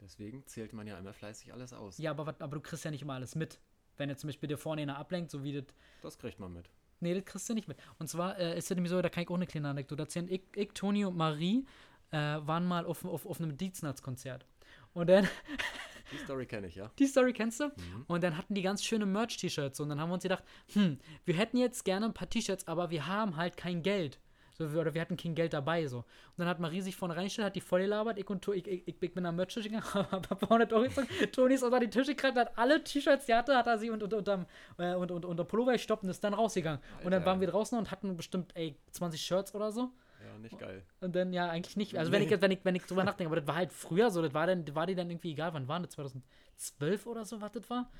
Deswegen zählt man ja immer fleißig alles aus. Ja, aber, aber du kriegst ja nicht immer alles mit. Wenn er zum Beispiel dir vorne einer ablenkt, so wie das. Das kriegt man mit. Nee, das kriegst du nicht mit. Und zwar äh, ist es nämlich so, da kann ich auch eine kleine Anekdote erzählen. Ich, ich Toni und Marie äh, waren mal auf, auf, auf einem Dieznatz-Konzert. Und dann, Die Story kenne ich, ja. die Story kennst du? Und dann hatten die ganz schöne Merch-T-Shirts. Und dann haben wir uns gedacht, hm, wir hätten jetzt gerne ein paar T-Shirts, aber wir haben halt kein Geld. So, oder wir hatten kein Geld dabei. So. Und dann hat Marie sich vorne reingestellt, hat die voll gelabert. Ich, und ich, ich, ich, ich bin am Merch-Tisch gegangen, hab ein paar hundert Euro gezogen. Toni ist unter die Tische gekrallt, hat alle T-Shirts, die hatte, hat er sie unter, unter, unterm, äh, unter, unter, unter Pullover gestoppt und ist dann rausgegangen. Und dann Alter. waren wir draußen und hatten bestimmt, ey, 20 Shirts oder so. Ja, nicht geil. Und dann, ja, eigentlich nicht. Also, wenn ich, jetzt- wenn ich, wenn ich drüber nachdenke, aber das war halt früher so, das war, dann, war die dann irgendwie egal, wann war das? 2012 oder so, was das war?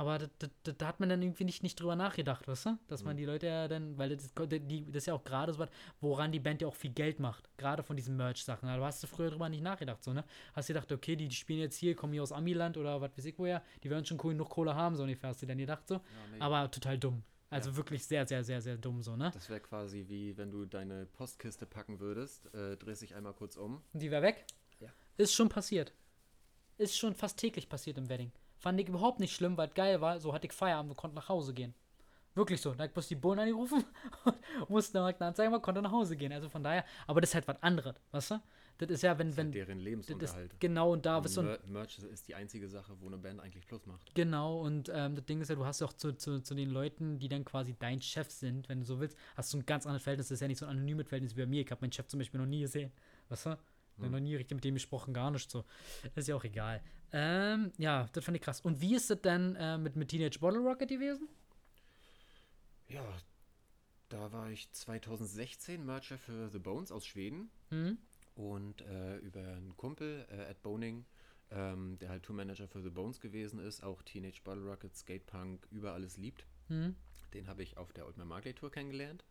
Aber da hat man dann irgendwie nicht, nicht drüber nachgedacht, weißt du? Dass man die Leute ja dann, weil das, die, das ist ja auch gerade so was, woran die Band ja auch viel Geld macht. Gerade von diesen Merch-Sachen. Aber hast du früher drüber nicht nachgedacht, so, ne? Hast du gedacht, okay, die, die spielen jetzt hier, kommen hier aus Amiland oder was weiß ich woher, die werden schon cool genug Kohle haben, so ungefähr, hast du dann gedacht, so. nee. Aber total dumm. Also wirklich sehr, sehr, sehr, sehr dumm, so, ne? Das wäre quasi wie wenn du deine Postkiste packen würdest, äh, drehst dich einmal kurz um. Und die wäre weg? Ja. Ist schon passiert. Ist schon fast täglich passiert im Wedding. Fand ich überhaupt nicht schlimm, weil es geil war. So hatte ich Feierabend und konnte nach Hause gehen. Wirklich so. Da hab ich bloß die Bullen angerufen und musste eine Anzeige machen, konnte nach Hause gehen. Also von daher, aber das ist halt was anderes, weißt du? Das ist ja, wenn, Das ist wenn, halt deren das Lebensunterhalt. ist genau und da bist du. Mer Merch ist die einzige Sache, wo eine Band eigentlich Plus macht. Genau, und ähm, das Ding ist ja, du hast ja auch zu, zu, zu den Leuten, die dann quasi dein Chef sind, wenn du so willst, hast du ein ganz anderes Verhältnis. Das ist ja nicht so ein anonymes Verhältnis wie bei mir. Ich habe meinen Chef zum Beispiel noch nie gesehen. Weißt du? Hm. Noch nie richtig mit dem gesprochen, gar nicht so. Ist ja auch egal. Ähm, ja, das fand ich krass. Und wie ist das denn äh, mit, mit Teenage Bottle Rocket gewesen? Ja, da war ich 2016 Mercher für The Bones aus Schweden. Hm? Und äh, über einen Kumpel, äh, Ed Boning, ähm, der halt Tourmanager für The Bones gewesen ist, auch Teenage Bottle Rocket, Skatepunk, über alles liebt. Hm? Den habe ich auf der Old Man Marley Tour kennengelernt.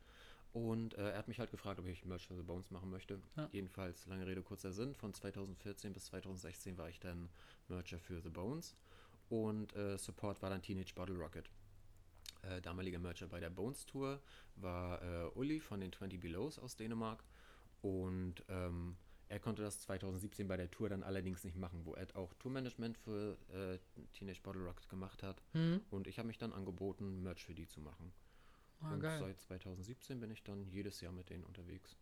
Und äh, er hat mich halt gefragt, ob ich Merch für The Bones machen möchte. Ja. Jedenfalls, lange Rede, kurzer Sinn. Von 2014 bis 2016 war ich dann Mercher für The Bones. Und äh, Support war dann Teenage Bottle Rocket. Äh, damaliger Mercher bei der Bones Tour war äh, Uli von den 20 Belows aus Dänemark. Und ähm, er konnte das 2017 bei der Tour dann allerdings nicht machen, wo Ed auch Tourmanagement für äh, Teenage Bottle Rocket gemacht hat. Hm? Und ich habe mich dann angeboten, Merch für die zu machen. Ah, und geil. seit 2017 bin ich dann jedes Jahr mit denen unterwegs.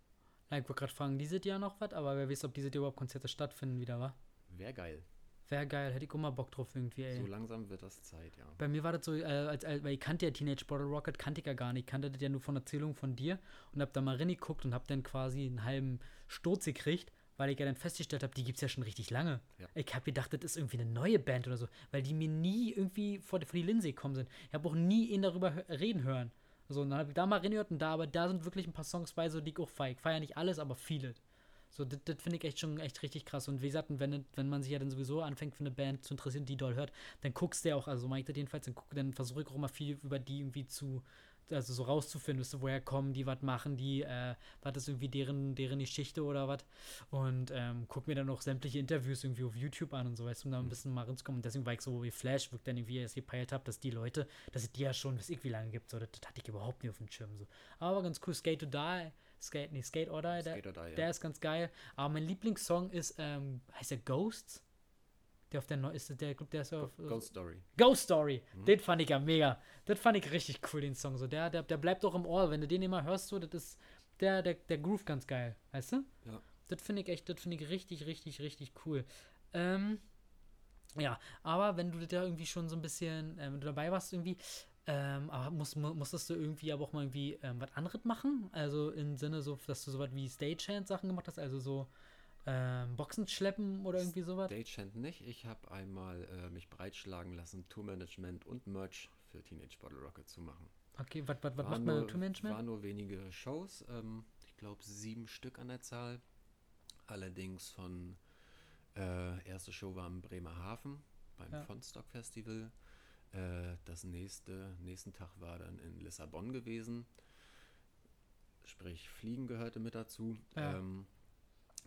Ja, ich wollte gerade fragen, dieses Jahr noch was, aber wer weiß, ob dieses Jahr überhaupt Konzerte stattfinden wieder, wa? Wäre geil. Wäre geil, hätte ich auch mal Bock drauf irgendwie, ey. So langsam wird das Zeit, ja. Bei mir war das so, äh, als, als, weil ich kannte ja Teenage Bottle Rocket, kannte ich ja gar nicht. Ich kannte das ja nur von Erzählungen von dir und hab da mal reingeguckt und hab dann quasi einen halben Sturz gekriegt, weil ich ja dann festgestellt habe, die gibt's ja schon richtig lange. Ja. Ich hab gedacht, das ist irgendwie eine neue Band oder so, weil die mir nie irgendwie vor, die- vor die Linse gekommen sind. Ich habe auch nie ihn darüber reden hören. So, und dann habe ich da mal reingehört und da, aber da sind wirklich ein paar Songs bei, so die auch feier. Ich feier nicht alles, aber viele. So, das, finde ich echt schon echt richtig krass. Und wie gesagt, wenn, wenn man sich ja dann sowieso anfängt für eine Band zu interessieren, die doll hört, dann guckst du ja auch, also meine ich das jedenfalls, dann, dann versuche ich auch immer viel über die irgendwie zu, also so rauszufinden, weißt du, woher kommen die, was machen die, äh, was ist irgendwie deren, deren Geschichte oder was. Und ähm, guck mir dann auch sämtliche Interviews irgendwie auf YouTube an und so, weißt du, um da ein bisschen mal ranzukommen. Und deswegen war ich so wie Flash, wo ich dann irgendwie erst gepeilt habe, dass die Leute, dass es die ja schon, weiß ich wie lange gibt, so, das, das hatte ich überhaupt nicht auf dem Schirm. So. Aber ganz cool, Skate to Die, Skate, nee, Skate or Die, der, Skate or Die, ja. der ist ganz geil. Aber mein Lieblingssong ist, ähm, heißt der Ghosts? Der auf der Neu ist der Club, der ist auf Ghost Story. Ghost Story. Den fand ich ja mega. Das fand ich richtig cool, den Song. So, der, der, der bleibt auch im Ohr. Wenn du den immer hörst, so, das ist der, der, der Groove ganz geil. Weißt du? Ja. Das finde ich echt, das finde ich richtig, richtig, richtig cool. Ähm, ja, aber wenn du da irgendwie schon so ein bisschen, du dabei warst irgendwie, ähm, aber musst, mu- musstest du irgendwie aber auch mal irgendwie ähm, was anderes machen? Also im Sinne so, dass du sowas wie Stagehand-Sachen gemacht hast, also so ähm, Boxen schleppen oder irgendwie sowas? Stagehand nicht. Ich habe einmal äh, mich breitschlagen lassen, Tourmanagement und Merch für Teenage Bottle Rocket zu machen. Okay, was, macht man nur- Tourmanagement? Waren nur wenige Shows, ähm, ich glaube sieben Stück an der Zahl. Allerdings von, äh, erste Show war im Bremerhaven beim Ja. Fontstock Festival. Äh, das nächste, nächsten Tag war dann in Lissabon gewesen. Sprich, Fliegen gehörte mit dazu. Ja. Ähm,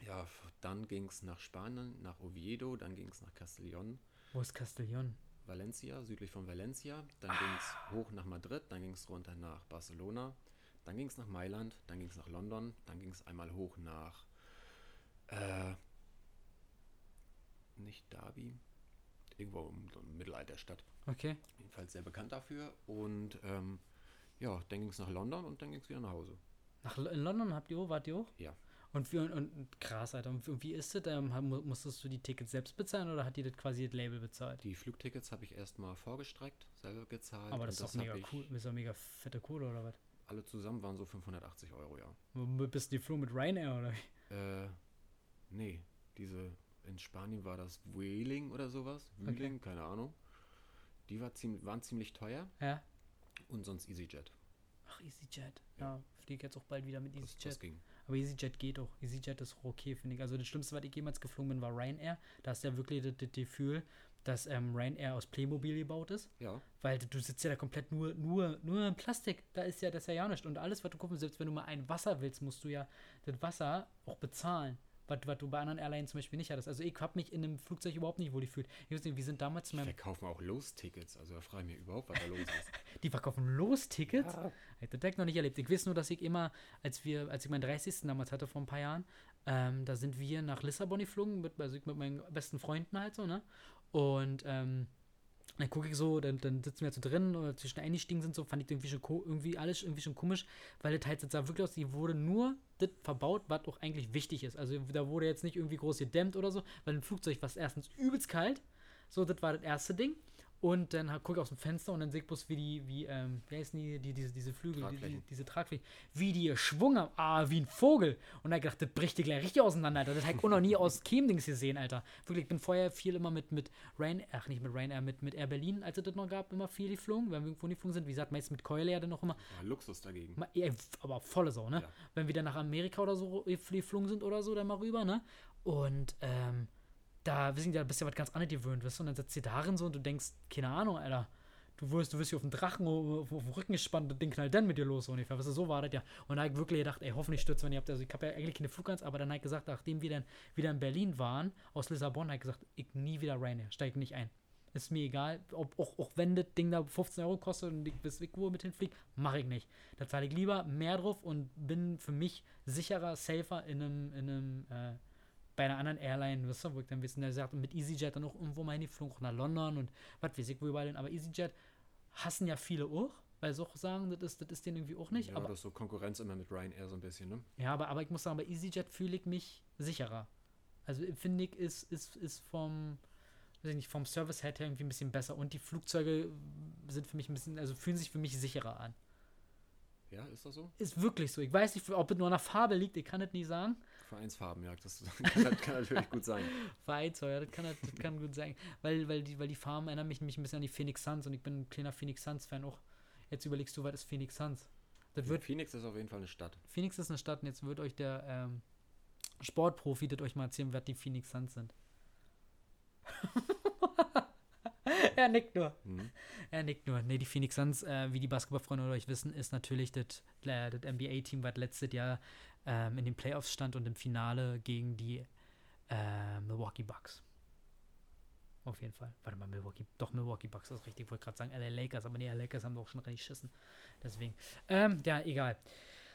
Ja, dann ging es nach Spanien, nach Oviedo, dann ging es nach Castellón, Wo ist Castellón? Valencia, südlich von Valencia. Dann ging es hoch nach Madrid, dann ging es runter nach Barcelona, dann ging es nach Mailand, dann ging es nach London, dann ging es einmal hoch nach, äh, nicht Derby, irgendwo im so einem Mittelalterstadt. Okay. Jedenfalls sehr bekannt dafür. Und ähm, ja, dann ging es nach London und dann ging es wieder nach Hause. Nach in London habt ihr, wart ihr auch? Ja. Und, wie, und, und krass, Alter. Und wie ist das? Ähm, musstest du die Tickets selbst bezahlen oder hat dir das quasi das Label bezahlt? Die Flugtickets habe ich erstmal vorgestreckt, selber gezahlt. Aber das ist doch mega cool. Das ist doch mega fette Kohle oder was? Alle zusammen waren so 580 Euro, ja. Bist du geflogen mit Ryanair oder wie? Äh, nee, diese, in Spanien war das Wheeling oder sowas. Wheeling, keine Ahnung. Die war ziemlich, waren ziemlich teuer Ja. und sonst EasyJet. Ach, EasyJet. Ja, fliege jetzt auch bald wieder mit Das, EasyJet. das ging. Aber EasyJet geht auch. EasyJet ist auch okay, finde ich. Also das Schlimmste, was ich jemals geflogen bin, war Ryanair. Da ist ja wirklich das, das Gefühl, dass ähm, Ryanair aus Playmobil gebaut ist. Ja, Weil du sitzt ja da komplett nur, nur, nur in Plastik. Da ist ja das ja ja nicht. Und alles, was du gucken selbst wenn du mal ein Wasser willst, musst du ja das Wasser auch bezahlen. Was, was du bei anderen Airlines zum Beispiel nicht hattest. Also ich habe mich in einem Flugzeug überhaupt nicht wohl gefühlt. Ich weiß nicht, wir sind damals zu meinem. verkaufen auch Los-Tickets. Also da frage ich mich überhaupt, was da los ist. Die verkaufen Los-Tickets. Hätte das noch nicht erlebt. Ich weiß nur, dass ich immer, als wir, als ich meinen 30. damals hatte vor ein paar Jahren, ähm, da sind wir nach Lissabon geflogen, mit, also ich mit meinen besten Freunden halt so, ne? Und ähm, dann gucke ich so, dann, dann sitzen wir so drin oder zwischen eingestiegen sind, so fand ich irgendwie schon irgendwie alles irgendwie schon komisch, weil das halt das sah wirklich aus, die wurde nur das verbaut, was auch eigentlich wichtig ist. Also da wurde jetzt nicht irgendwie groß gedämmt oder so, weil ein Flugzeug war erstens übelst kalt. So, das war das erste Ding. Und dann gucke ich aus dem Fenster und dann sehe ich bloß, wie die, wie, ähm, wie heißen die, die diese, diese Flügel, die, die, Tragflächen. diese Tragflächen, wie die geschwungen haben, ah, wie ein Vogel. Und da ich gedacht, das bricht dir gleich richtig auseinander, Alter. Das habe ich auch noch nie aus Chemdings gesehen, Alter. Wirklich, ich bin vorher viel immer mit, mit Rain, ach nicht mit Ryanair, mit, mit Air Berlin, als es das noch gab, immer viel geflogen, wenn wir irgendwo geflogen sind. Wie gesagt, meistens mit Keule ja dann noch immer. Ja, Luxus dagegen. Ma- ja, aber volle Sau, ne? Ja. Wenn wir dann nach Amerika oder so geflogen sind oder so, dann mal rüber, ne? Und ähm, da wissen ja, bist ja was ganz anderes gewöhnt, weißt du? Und dann sitzt du darin so und du denkst, keine Ahnung, Alter. Du wirst, du wirst hier auf den Drachen auf, auf den Rücken gespannt, das Ding knallt dann mit dir los, ungefähr. Weißt du, so war das ja. Und da habe ich wirklich gedacht, ey, hoffentlich stürzt man ihr habt. Also ich habe ja eigentlich keine Flugangst, aber dann habe ich gesagt, nachdem wir dann wieder in Berlin waren, aus Lissabon, habe ich gesagt, ich nie wieder Ryanair, steige nicht ein. Ist mir egal, ob, auch, auch wenn das Ding da 15 Euro kostet und ich bis irgendwo mit hinfliege, mache ich nicht. Da zahle ich lieber mehr drauf und bin für mich sicherer, safer in einem, in einem äh, bei einer anderen Airline, weißt du, wo ich dann wissen, der sagt, mit EasyJet dann auch irgendwo mal hingeflogen, auch nach London und was weiß ich, wo überall hin. Aber EasyJet hassen ja viele auch, weil sie auch sagen, das ist, das ist denen irgendwie auch nicht. ja, aber, das ist so Konkurrenz immer mit Ryanair so ein bisschen, ne? ja, aber, aber ich muss sagen, bei EasyJet fühle ich mich sicherer. Also finde ich, ist, ist, ist vom, weiß ich nicht, vom Service her irgendwie ein bisschen besser. Und die Flugzeuge sind für mich ein bisschen, also fühlen sich für mich sicherer an. Ja, ist das so? Ist wirklich so. Ich weiß nicht, ob es nur an der Farbe liegt, ich kann es nicht sagen. Vereinsfarben, ja, das, das kann natürlich gut sein. Vereinsfeuer, ja, das kann, das kann gut sein. Weil, weil, die, weil die Farben erinnern mich, mich ein bisschen an die Phoenix Suns und ich bin ein kleiner Phoenix Suns-Fan auch. Jetzt überlegst du, was ist Phoenix Suns? Das wird, Phoenix ist auf jeden Fall eine Stadt. Phoenix ist eine Stadt und jetzt wird euch der ähm, Sportprofi das euch mal erzählen, was die Phoenix Suns sind. er nickt nur. Mhm. Er nickt nur. Nee, die Phoenix Suns, äh, wie die Basketballfreunde unter euch wissen, ist natürlich das, äh, das NBA-Team, was letztes Jahr ähm, in den Playoffs stand und im Finale gegen die äh, Milwaukee Bucks. Auf jeden Fall. Warte mal, Milwaukee. Doch, Milwaukee Bucks ist richtig. Ich wollte gerade sagen LA Lakers, aber die LA Lakers haben doch schon richtig geschissen. Deswegen. Ähm, ja, egal.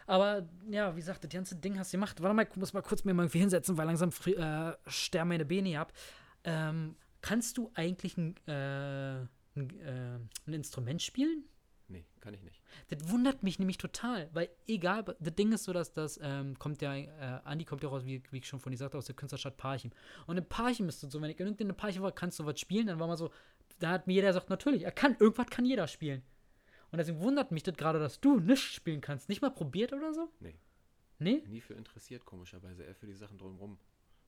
Aber ja, wie gesagt, das ganze Ding hast du gemacht. Warte mal, ich muss mal kurz mir mal irgendwie hinsetzen, weil langsam äh, sterben meine Beine ab. Ähm, kannst du eigentlich ein, äh, ein, äh, ein Instrument spielen? Nee, kann ich nicht. Das wundert mich nämlich total, weil egal, das Ding ist so, dass das ähm, kommt ja, äh, Andi kommt ja raus, wie, wie ich schon von dir sagte, aus der Künstlerstadt Parchim. Und in Parchim ist es so, wenn ich in irgendeine Parchim war, kannst du was spielen, dann war man so, da hat mir jeder gesagt, natürlich, er kann, irgendwas kann jeder spielen. Und deswegen wundert mich das gerade, dass du nichts spielen kannst. Nicht mal probiert oder so? Nee. Nee? Nie für interessiert, komischerweise. Eher für die Sachen drumherum.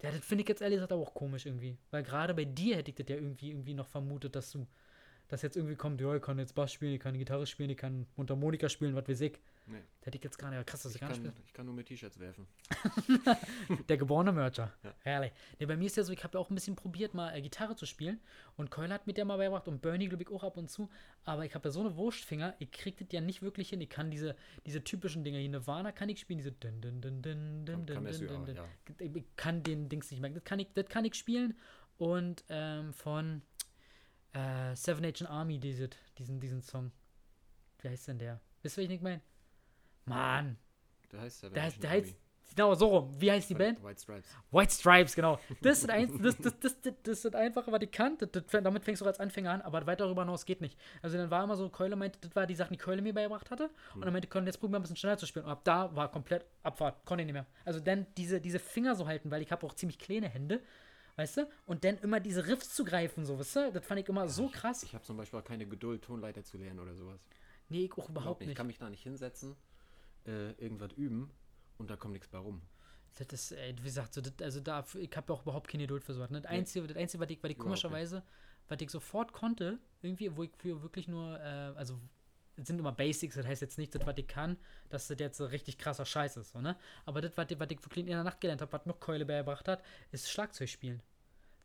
Ja, das finde ich jetzt ehrlich gesagt auch komisch irgendwie. Weil gerade bei dir hätte ich das ja irgendwie, irgendwie noch vermutet, dass du dass jetzt irgendwie kommt, ja, ich kann jetzt Bass spielen, ich kann Gitarre spielen, ich kann Mundharmonika spielen, was weiß ich. Nee. Hätte ich jetzt gar nicht. Krass, dass ich, Ich gar nicht kann, spiele. ich kann nur mit T-Shirts werfen. Der geborene Mercher. Ja. Herrlich. Nee, bei mir ist ja so, ich habe ja auch ein bisschen probiert, mal äh, Gitarre zu spielen. Und Keule hat mir der mal beigebracht und Bernie, glaube ich, auch ab und zu. Aber ich habe ja so eine Wurstfinger, ich krieg das ja nicht wirklich hin. Ich kann diese, diese typischen Dinger hier, Nirvana kann ich spielen, diese dun dun Von dun KMSU, dun dun. ja. Ich kann den Dings nicht merken. Das kann ich, das kann ich spielen. Und ähm, von äh, Seven Nation Army, diese, diesen, diesen Song. Wie heißt denn der? Wisst ihr, was ich nicht meine? Mann, Der heißt Seven der Nation der Army. heißt, genau, so rum. Wie heißt die Band? White Stripes. White Stripes, genau. Das ist ein, das, das, das, das, das Einfache, was ich kann. Das, das, damit fängst du als Anfänger an, aber weiter darüber hinaus geht nicht. Also dann war immer so, Keule meinte, das war die Sachen, die Keule mir beigebracht hatte. Und dann meinte Keule, jetzt probieren wir ein bisschen schneller zu spielen. Und ab da war komplett Abfahrt, konnte ich nicht mehr. Also dann diese, diese Finger so halten, weil ich habe auch ziemlich kleine Hände, weißt du? Und dann immer diese Riffs zu greifen, so, weißt du? Das fand ich immer so krass. Ich habe zum Beispiel auch keine Geduld, Tonleiter zu lernen oder sowas. Nee, ich auch überhaupt Ich nicht. kann mich da nicht hinsetzen, äh, irgendwas üben und da kommt nichts bei rum. Das ist, ey, wie gesagt, so, das, also da, ich habe auch überhaupt keine Geduld für sowas. Ne? Das Einzige, das Einzige, was ich, was ich komischerweise, was ich sofort konnte, irgendwie, wo ich für wirklich nur, äh, also sind immer Basics, das heißt jetzt nicht, das, was ich kann, dass das jetzt so richtig krasser Scheiß ist, so, ne? Aber das, was, ich- was ich wirklich in der Nacht gelernt habe, was mir Keule beigebracht hat, ist Schlagzeug spielen.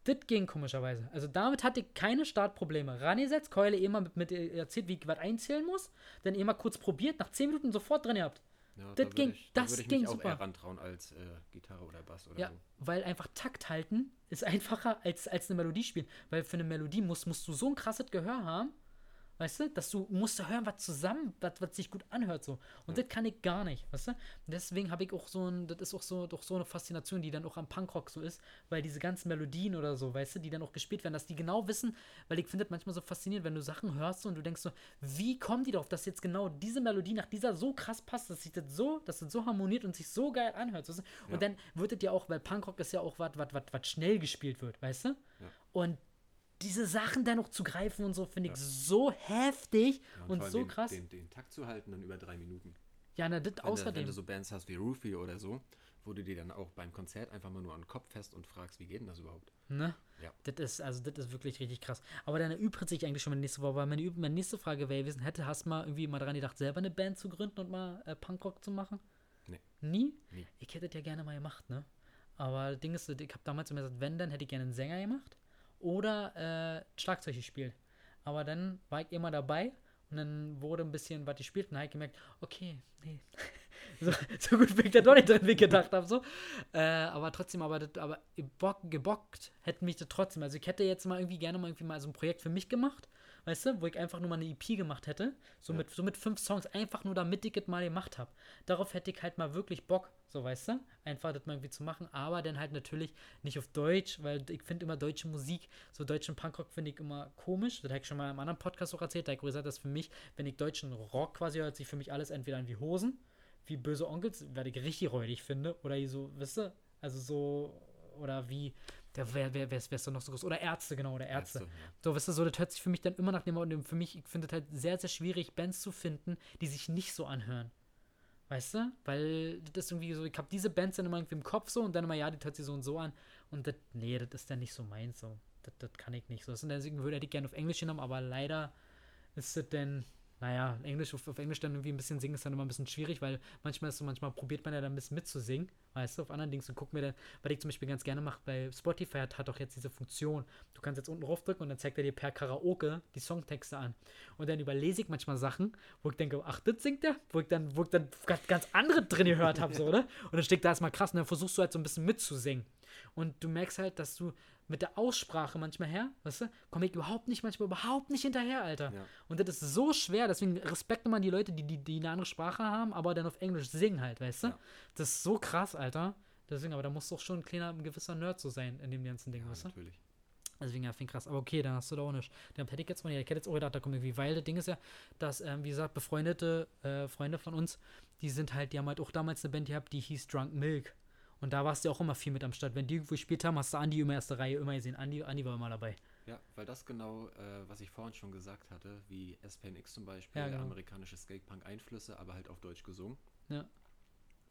Das ging komischerweise. Also damit hatte ich keine Startprobleme. Rangesetzt, Keule immer mit, mit ihr erzählt, wie ich was einzählen muss, dann immer kurz probiert, nach 10 Minuten sofort drin gehabt. Ja, Das da ging- ich, da das würd ich ging mich auch super. eher rantrauen als äh, Gitarre oder Bass oder Ja, so. weil einfach Takt halten ist einfacher als, als eine Melodie spielen. Weil für eine Melodie musst, musst du so ein krasses Gehör haben, weißt du, dass du musst hören, was zusammen, was, was sich gut anhört so. Und das kann ich gar nicht, weißt du. Und deswegen habe ich auch so ein, das ist auch so, doch so eine Faszination, die dann auch am Punkrock so ist, weil diese ganzen Melodien oder so, weißt du, die dann auch gespielt werden, dass die genau wissen, weil ich finde das manchmal so faszinierend, wenn du Sachen hörst und du denkst so, wie kommen die darauf, dass jetzt genau diese Melodie nach dieser so krass passt, dass sich das so, dass das so harmoniert und sich so geil anhört. Weißt du? Und Ja. dann wird es ja auch, weil Punkrock ist ja auch was, was, was, was schnell gespielt wird, weißt du? Und diese Sachen dann noch zu greifen und so, finde ich so heftig Ja, und allem so den, krass. Den, den Takt zu halten, dann über drei Minuten. ja, na, das Wenn, du, wenn außerdem. du so Bands hast wie Roofy oder so, wo du dir dann auch beim Konzert einfach mal nur an den Kopf fest und fragst, wie geht denn das überhaupt? Ne? Ja. Das ist, also das ist wirklich richtig krass. Aber dann übt sich eigentlich schon meine nächste Woche, weil meine, meine nächste Frage wäre gewesen, hätte, hast du mal irgendwie mal dran gedacht, selber eine Band zu gründen und mal äh, Punkrock zu machen? Nee. Nie? Nie. Ich hätte das ja gerne mal gemacht, ne? Aber das Ding ist, ich habe damals immer gesagt, wenn, dann hätte ich gerne einen Sänger gemacht oder äh, Schlagzeug gespielt. Aber dann war ich immer dabei und dann wurde ein bisschen, was ich spielte, und dann habe ich gemerkt, okay, nee. so, so gut bin ich da doch nicht drin, wie ich gedacht habe. So. Äh, aber trotzdem, aber, das, aber Bock, gebockt hätte mich das trotzdem. Also ich hätte jetzt mal irgendwie gerne mal irgendwie mal so ein Projekt für mich gemacht, weißt du, wo ich einfach nur mal eine EP gemacht hätte. So, mit, so mit fünf Songs, einfach nur damit ich es mal gemacht habe. Darauf hätte ich halt mal wirklich Bock, so weißt du, einfach das mal irgendwie zu machen, aber dann halt natürlich nicht auf Deutsch, weil ich finde immer deutsche Musik, so deutschen Punkrock finde ich immer komisch. Das habe ich schon mal einem anderen Podcast auch erzählt, da habe ich gesagt, dass für mich, wenn ich deutschen Rock quasi hört sich für mich alles entweder an wie Hosen, wie böse Onkels, werde ich richtig räudig finde, oder wie so, weißt du, also so, oder wie, der, wer, wer, wer, ist, wer ist da noch so groß? Oder Ärzte, genau, oder Ärzte. Ärzte, ja. So, weißt du, so, das hört sich für mich dann immer nach dem, und für mich, ich finde es halt sehr, sehr schwierig, Bands zu finden, die sich nicht so anhören. Weißt du? Weil das ist irgendwie so, ich habe diese Bands dann immer irgendwie im Kopf so und dann immer, ja, die hört sich so und so an. Und das, nee, das ist dann nicht so meins so. Das, das kann ich nicht so. Das- Und deswegen würde ich gerne auf Englisch genommen, aber leider ist das denn, naja, Englisch, auf, auf Englisch dann irgendwie ein bisschen singen ist dann immer ein bisschen schwierig, weil manchmal ist so, manchmal probiert man ja dann ein bisschen mitzusingen, weißt du, auf anderen Dings und guck mir dann, was ich zum Beispiel ganz gerne mache, bei Spotify hat, auch jetzt diese Funktion, du kannst jetzt unten draufdrücken und dann zeigt er dir per Karaoke die Songtexte an. Und dann überlese ich manchmal Sachen, wo ich denke, ach, das singt der? Wo ich dann, wo ich dann ganz, ganz andere drin gehört habe, so, oder? Und dann steckt da erstmal krass und dann versuchst du halt so ein bisschen mitzusingen. Und du merkst halt, dass du mit der Aussprache manchmal her, weißt du, komme ich überhaupt nicht, manchmal überhaupt nicht hinterher, Alter. Ja. Und das ist so schwer, deswegen Respekt an die Leute, die, die, die eine andere Sprache haben, aber dann auf Englisch singen halt, weißt du? Ja. Das ist so krass, Alter. Deswegen, aber da muss doch schon ein kleiner, ein gewisser Nerd so sein in dem ganzen Ding, Ja, weißt du? natürlich. Deswegen, ja, finde ich krass. Aber okay, dann hast du da auch nicht. Dann hätte ich jetzt mal, ich hätte jetzt auch gedacht, da kommt irgendwie, weil das Ding ist ja, dass, ähm, wie gesagt, befreundete äh, Freunde von uns, die sind halt, die haben halt auch damals eine Band gehabt, die hieß Drunk Milk. Und da warst du auch immer viel mit am Start. Wenn die irgendwo gespielt haben, hast du Andi immer erste Reihe immer gesehen. Andi, Andi war immer dabei. Ja, weil das genau, äh, was ich vorhin schon gesagt hatte, wie SPNX zum Beispiel, Ja, genau. amerikanische Skatepunk-Einflüsse, aber halt auf Deutsch gesungen. Ja.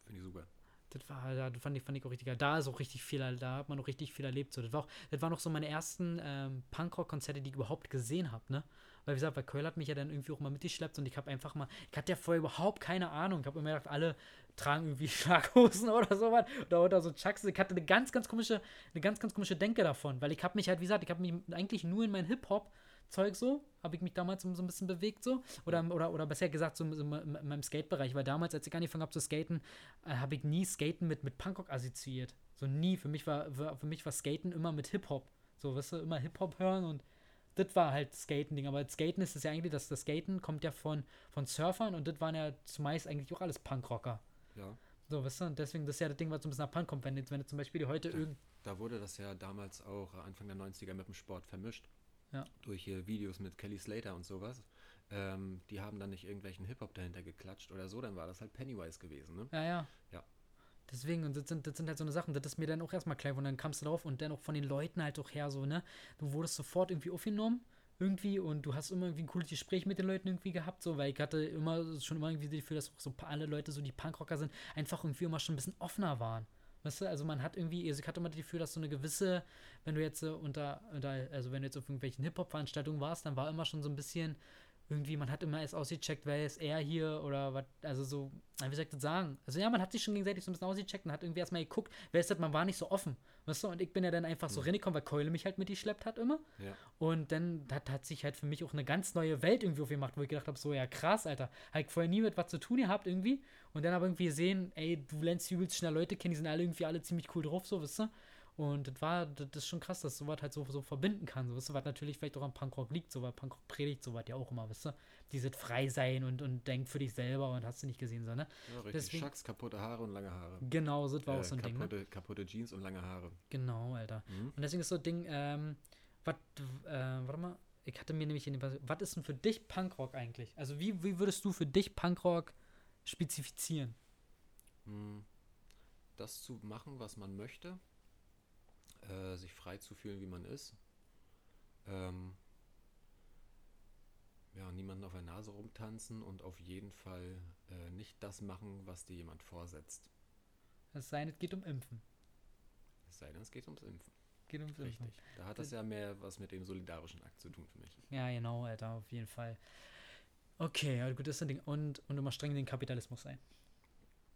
Finde ich super. Das war da fand ich, fand ich auch richtig geil. Da ist auch richtig viel, da hat man auch richtig viel erlebt. So. Das, war auch, das waren auch so meine ersten ähm, Punkrock-Konzerte, die ich überhaupt gesehen habe, ne? Weil, wie gesagt, weil Keul hat mich ja dann irgendwie auch mal mitgeschleppt und ich habe einfach mal, ich hatte ja vorher überhaupt keine Ahnung. Ich habe immer gedacht, alle tragen irgendwie Schlaghosen oder sowas oder, oder so Chucks. Ich hatte eine ganz, ganz komische, eine ganz, ganz komische Denke davon, weil ich habe mich halt, wie gesagt, ich habe mich eigentlich nur in mein Hip-Hop Zeug so, habe ich mich damals so, so, ein bisschen bewegt so. Oder, oder, oder besser gesagt, so, so in meinem Skate-Bereich. Weil damals, als ich angefangen habe zu skaten, äh, habe ich nie Skaten mit, mit Punkrock assoziiert. So nie. Für mich war, für mich war Skaten immer mit Hip-Hop. So, weißt du, immer Hip-Hop hören und das war halt Skaten-Ding. Aber Skaten ist es ja eigentlich, dass das Skaten kommt ja von, von Surfern und das waren ja zumeist eigentlich auch alles Punkrocker. Ja. So, weißt du, und deswegen, das ist ja das Ding, was so ein bisschen nach Punk kommt. Wenn, wenn du zum Beispiel heute irgend. Da wurde das ja damals auch Anfang der 90er mit dem Sport vermischt. Ja. Durch hier Videos mit Kelly Slater und sowas. Ähm, die haben dann nicht irgendwelchen Hip-Hop dahinter geklatscht oder so, dann war das halt Pennywise gewesen, ne? Ja, ja. Ja. Deswegen, und das sind, das sind halt so eine Sachen, das ist mir dann auch erstmal klar, und dann kamst du drauf und dann auch von den Leuten halt auch her, so, ne? Du wurdest sofort irgendwie aufgenommen, irgendwie, und du hast immer irgendwie ein cooles Gespräch mit den Leuten irgendwie gehabt, so, weil ich hatte immer schon immer irgendwie das Gefühl, dass auch so alle Leute, so die Punkrocker sind, einfach irgendwie immer schon ein bisschen offener waren. Weißt du, also man hat irgendwie, also ich hatte immer das Gefühl, dass so eine gewisse, wenn du jetzt unter, unter also wenn du jetzt auf irgendwelchen Hip-Hop-Veranstaltungen warst, dann war immer schon so ein bisschen, irgendwie, man hat immer erst ausgecheckt, wer ist er wie was, also so, wie soll ich das sagen? Also ja, man hat sich schon gegenseitig so ein bisschen ausgecheckt und hat irgendwie erstmal geguckt, wer ist das, man war nicht so offen, weißt du, und ich bin ja dann einfach so mhm. reingekommen, weil Keule mich halt mitgeschleppt hat immer. Ja. Und dann hat, hat sich halt für mich auch eine ganz neue Welt irgendwie aufgemacht, wo ich gedacht habe, so, ja krass, Alter, halt ich vorher nie mit was zu tun gehabt irgendwie und dann aber irgendwie sehen, ey, du lernst übelst schnell Leute kennen, die sind alle irgendwie alle ziemlich cool drauf, so, weißt du. Und das war, das ist schon krass, dass sowas halt so, so verbinden kann, so, weißt du, was natürlich vielleicht auch am Punkrock liegt, so, weil Punkrock predigt sowas ja auch immer, weißt du dieses frei sein und, und denk für dich selber und hast du nicht gesehen, so, ne? Ja, richtig. Deswegen, Schacks, kaputte Haare und lange Haare. Genau, das war äh, auch so ein kaputte, Ding, ne? Kaputte Jeans und lange Haare. Genau, Alter. Mhm. Und deswegen ist so ein Ding, ähm, was, äh, warte mal, ich hatte mir nämlich in dem, was ist denn für dich Punkrock eigentlich? Also wie, wie würdest du für dich Punkrock spezifizieren? Hm, das zu machen, was man möchte, äh, sich frei zu fühlen, wie man ist, ähm, ja, niemanden auf der Nase rumtanzen und auf jeden Fall äh, nicht das machen, was dir jemand vorsetzt. Es sei denn, es geht um Impfen. Es sei denn, es geht ums Impfen. Geht ums Richtig. Impfen. Da hat das ja mehr was mit dem solidarischen Akt zu tun für mich. Ja, genau, Alter, auf jeden Fall. Okay, gut, das ist ein Ding. Und, und immer streng den Kapitalismus sein.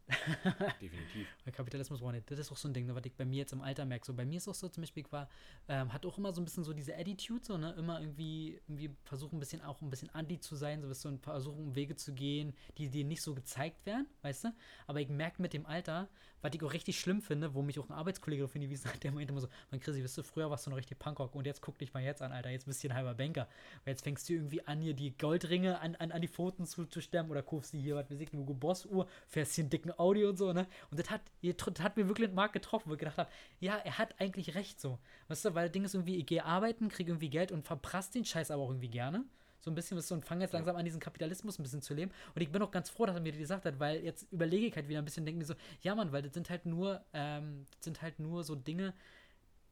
Definitiv. Weil Kapitalismus war nicht. Das ist auch so ein Ding, ne, was ich bei mir jetzt im Alter merke. So, bei mir ist auch so, zum Beispiel, war, ähm, hat auch immer so ein bisschen so diese Attitude, so, ne? Immer irgendwie, irgendwie versuchen ein bisschen auch ein bisschen anti zu sein, so, so ein versuchen, Wege zu gehen, die dir nicht so gezeigt werden, weißt du? Aber ich merke mit dem Alter, was ich auch richtig schlimm finde, wo mich auch ein Arbeitskollege darauf hingewiesen hat, der meinte immer so, mein Chrissy, weißt du, früher warst du noch richtig Punkrock und jetzt guck dich mal jetzt an, Alter, jetzt bist du ein halber Banker. Weil jetzt fängst du irgendwie an, hier die Goldringe an, an, an die Pfoten zu, zu stemmen oder kaufst du hier, was weiß ich, eine Hugo Boss Uhr, fährst hier einen dicken Audi und so, ne? Und das hat, das hat mir wirklich den Markt getroffen, wo ich gedacht habe, ja, er hat eigentlich recht so. Weißt du, weil das Ding ist irgendwie, ich gehe arbeiten, kriege irgendwie Geld und verprasse den Scheiß aber auch irgendwie gerne. So ein bisschen, so und fange jetzt langsam an, diesen Kapitalismus ein bisschen zu leben. Und ich bin auch ganz froh, dass er mir das gesagt hat, weil jetzt überlege ich halt wieder ein bisschen, denke mir so, ja Mann, weil das sind halt nur, ähm, sind halt nur so Dinge,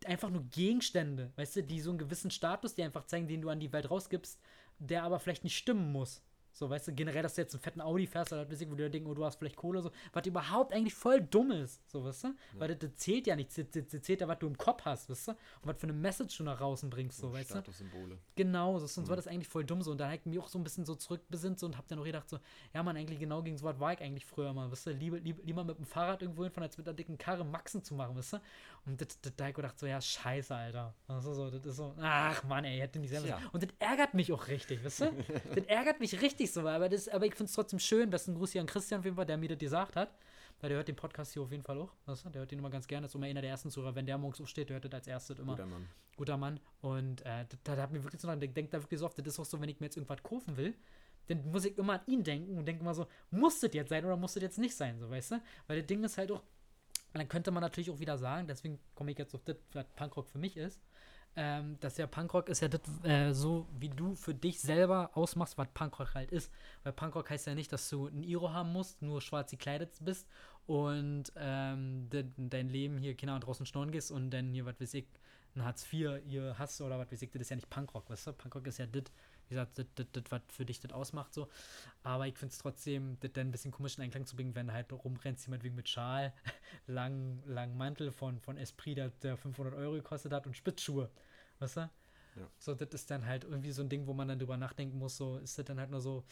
einfach nur Gegenstände, weißt du, die so einen gewissen Status, die einfach zeigen, den du an die Welt rausgibst, der aber vielleicht nicht stimmen muss. So, weißt du, generell, dass du jetzt einen fetten Audi fährst, oder wo du denkst, oh, du hast vielleicht Kohle, so, was überhaupt eigentlich voll dumm ist, so, weißt du? Ja. Weil das, das, zählt ja nicht, das, das, zählt ja, was du im Kopf hast, weißt du? Und was für eine Message du nach draußen bringst, so, weißt Statussymbole. du? Genau, so, sonst mhm. war das eigentlich voll dumm, so, und da habe ich mich auch so ein bisschen so zurückbesinnt, so, und hab dann auch gedacht, so, ja, man, eigentlich genau gegen so was war ich eigentlich früher mal, weißt du? Lieber, lieber, lieber mit dem Fahrrad irgendwo hinfahren, als mit einer dicken Karre Maxen zu machen, weißt du? Und das, das, da ich gedacht, so, ja, scheiße, Alter. Also so, das ist so, ach, Mann, ey, hätte nicht selber. Ja. Und das ärgert mich auch richtig, weißt du? das ärgert mich richtig so, aber das, aber ich finde es trotzdem schön. Besten Gruß hier an Christian auf jeden Fall, der mir das gesagt hat. Weil der hört den Podcast hier auf jeden Fall auch. Weißt du? Der hört den immer ganz gerne. Das ist immer einer der ersten Zuhörer. Wenn der morgens aufsteht, der hört das als erstes immer. Guter Mann. Guter Mann. Und äh, da hat mir wirklich so, ich denke da wirklich so oft, das ist auch so, wenn ich mir jetzt irgendwas kaufen will, dann muss ich immer an ihn denken und denke immer so, muss das jetzt sein oder muss das jetzt nicht sein, so weißt du? Weil das Ding ist halt auch, dann könnte man natürlich auch wieder sagen, deswegen komme ich jetzt auf das, was Punkrock für mich ist ähm, dass ja Punkrock ist ja das, äh, so, wie du für dich selber ausmachst, was Punkrock halt ist. Weil Punkrock heißt ja nicht, dass du ein Iro haben musst, nur schwarz gekleidet bist und ähm, de, dein Leben hier, Kinder draußen schnorren gehst und dann hier, was weiß ich, ein Hartz IV hier hast oder was weiß ich, das ist ja nicht Punkrock, weißt du? Punkrock ist ja das, wie gesagt, das, was für dich das ausmacht, so. Aber ich finde es trotzdem, das dann ein bisschen komisch in Einklang zu bringen, wenn halt rumrennst, jemand wegen mit Schal, langen lang Mantel von, von Esprit, der, der 500 Euro gekostet hat und Spitzschuhe, weißt du? Ja. So, das ist dann halt irgendwie so ein Ding, wo man dann drüber nachdenken muss, so ist das dann halt nur so,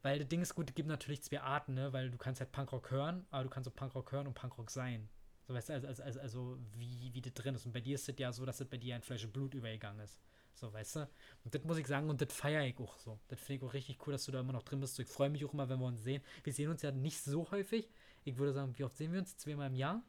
weil das Ding ist gut, es gibt natürlich zwei Arten, ne, weil du kannst halt Punkrock hören, aber du kannst auch Punkrock hören und Punkrock sein. So, weißt du, also, also, also, also wie, wie das drin ist. Und bei dir ist es ja so, dass das bei dir ein Fleisch Blut übergegangen ist. So, weißt du? Und das muss ich sagen, und das feiere ich auch so. Das finde ich auch richtig cool, dass du da immer noch drin bist. So, ich freue mich auch immer, wenn wir uns sehen. Wir sehen uns ja nicht so häufig. Ich würde sagen, wie oft sehen wir uns? Zweimal im Jahr?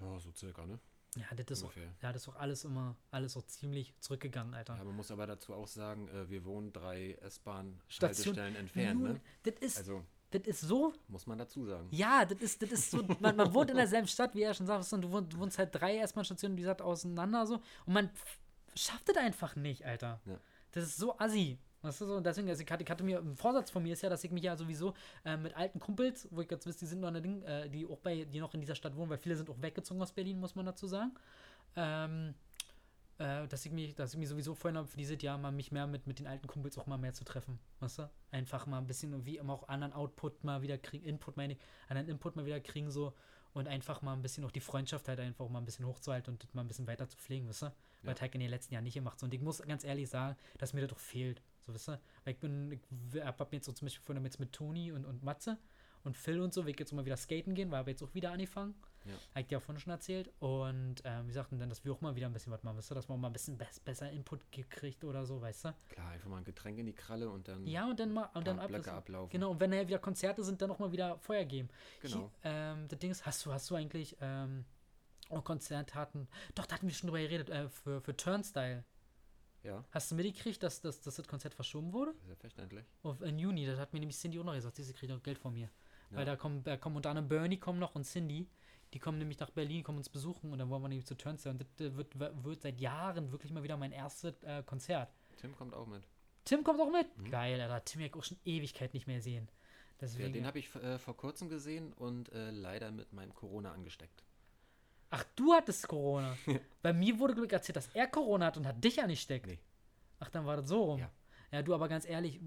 Ja, so circa, ne? Ja, das ist, auch, ja, das ist auch alles immer, alles auch ziemlich zurückgegangen, Alter. Ja, man muss aber dazu auch sagen, äh, wir wohnen drei S-Bahn-Haltestellen entfernt, Nun, ne? Das ist, Also das ist so, muss man dazu sagen. ja, das ist, das ist so, man, man wohnt in derselben Stadt, wie er schon sagt, und du wohnst, du wohnst halt drei S-Bahn-Stationen, wie gesagt, auseinander so, und man schafft das einfach nicht, Alter. Ja. Das ist so assi. Weißt du so? Und deswegen, also ich hatte, ich hatte mir, ein Vorsatz von mir ist ja, dass ich mich ja sowieso äh, mit alten Kumpels, wo ich jetzt wisst, die sind noch eine Ding, äh, die auch bei, die noch in dieser Stadt wohnen, weil viele sind auch weggezogen aus Berlin, muss man dazu sagen. Ähm, äh, dass ich mich, dass ich mich sowieso vorhin habe, für dieses Jahr mal mich mehr mit, mit den alten Kumpels auch mal mehr zu treffen. Weißt du? Einfach mal ein bisschen, wie immer auch anderen Output mal wieder kriegen, Input meine ich, anderen Input mal wieder kriegen so und einfach mal ein bisschen auch die Freundschaft halt einfach mal ein bisschen hochzuhalten und mal ein bisschen weiter zu pflegen, weißt du? Weil Ja. halt in den letzten Jahren nicht gemacht so. Und ich muss ganz ehrlich sagen, dass mir das doch fehlt. So, weißt du? Weil ich bin, ich hab jetzt so zum Beispiel vorhin jetzt mit Toni und, und Matze und Phil und so, will ich jetzt mal wieder skaten gehen, weil habe jetzt auch wieder angefangen. Ja. Habe ich dir auch vorhin schon erzählt. Und ähm, wie gesagt, und dann, dass wir auch mal wieder ein bisschen was machen, weißt du, dass man mal ein bisschen bess besser Input gekriegt oder so, weißt du? Klar, einfach mal ein Getränk in die Kralle und dann Ja, und dann mal, und dann ab, ablaufen. Genau, und wenn nachher wieder Konzerte sind, dann auch mal wieder Feuer geben. Genau. Hier, ähm, das Ding ist, hast du, hast du eigentlich ähm, auch Konzert hatten? Doch, da hatten wir schon drüber geredet, äh, für, für Turnstyle. Ja, Hast du mitgekriegt, dass, dass, dass das Konzert verschoben wurde? selbstverständlich. Auf, in Juni, das hat mir nämlich Cindy auch noch gesagt, sie kriegt auch Geld von mir. Ja. Weil da kommen, da kommen unter anderem Bernie kommen noch und Cindy. Die kommen nämlich nach Berlin, kommen uns besuchen und dann wollen wir nämlich zu Turnstile. Und das wird, wird seit Jahren wirklich mal wieder mein erstes äh, Konzert. Tim kommt auch mit. Tim kommt auch mit? Geil, Alter. Tim hab ich auch schon Ewigkeit nicht mehr gesehen. Ja, Deswegen. den habe ich äh, vor kurzem gesehen und äh, leider mit meinem Corona angesteckt. Ach, du hattest Corona. Bei mir wurde Glück erzählt, dass er Corona hat und hat dich angesteckt. Nee. Ach, dann war das so rum. Ja. Ja, du, aber ganz ehrlich,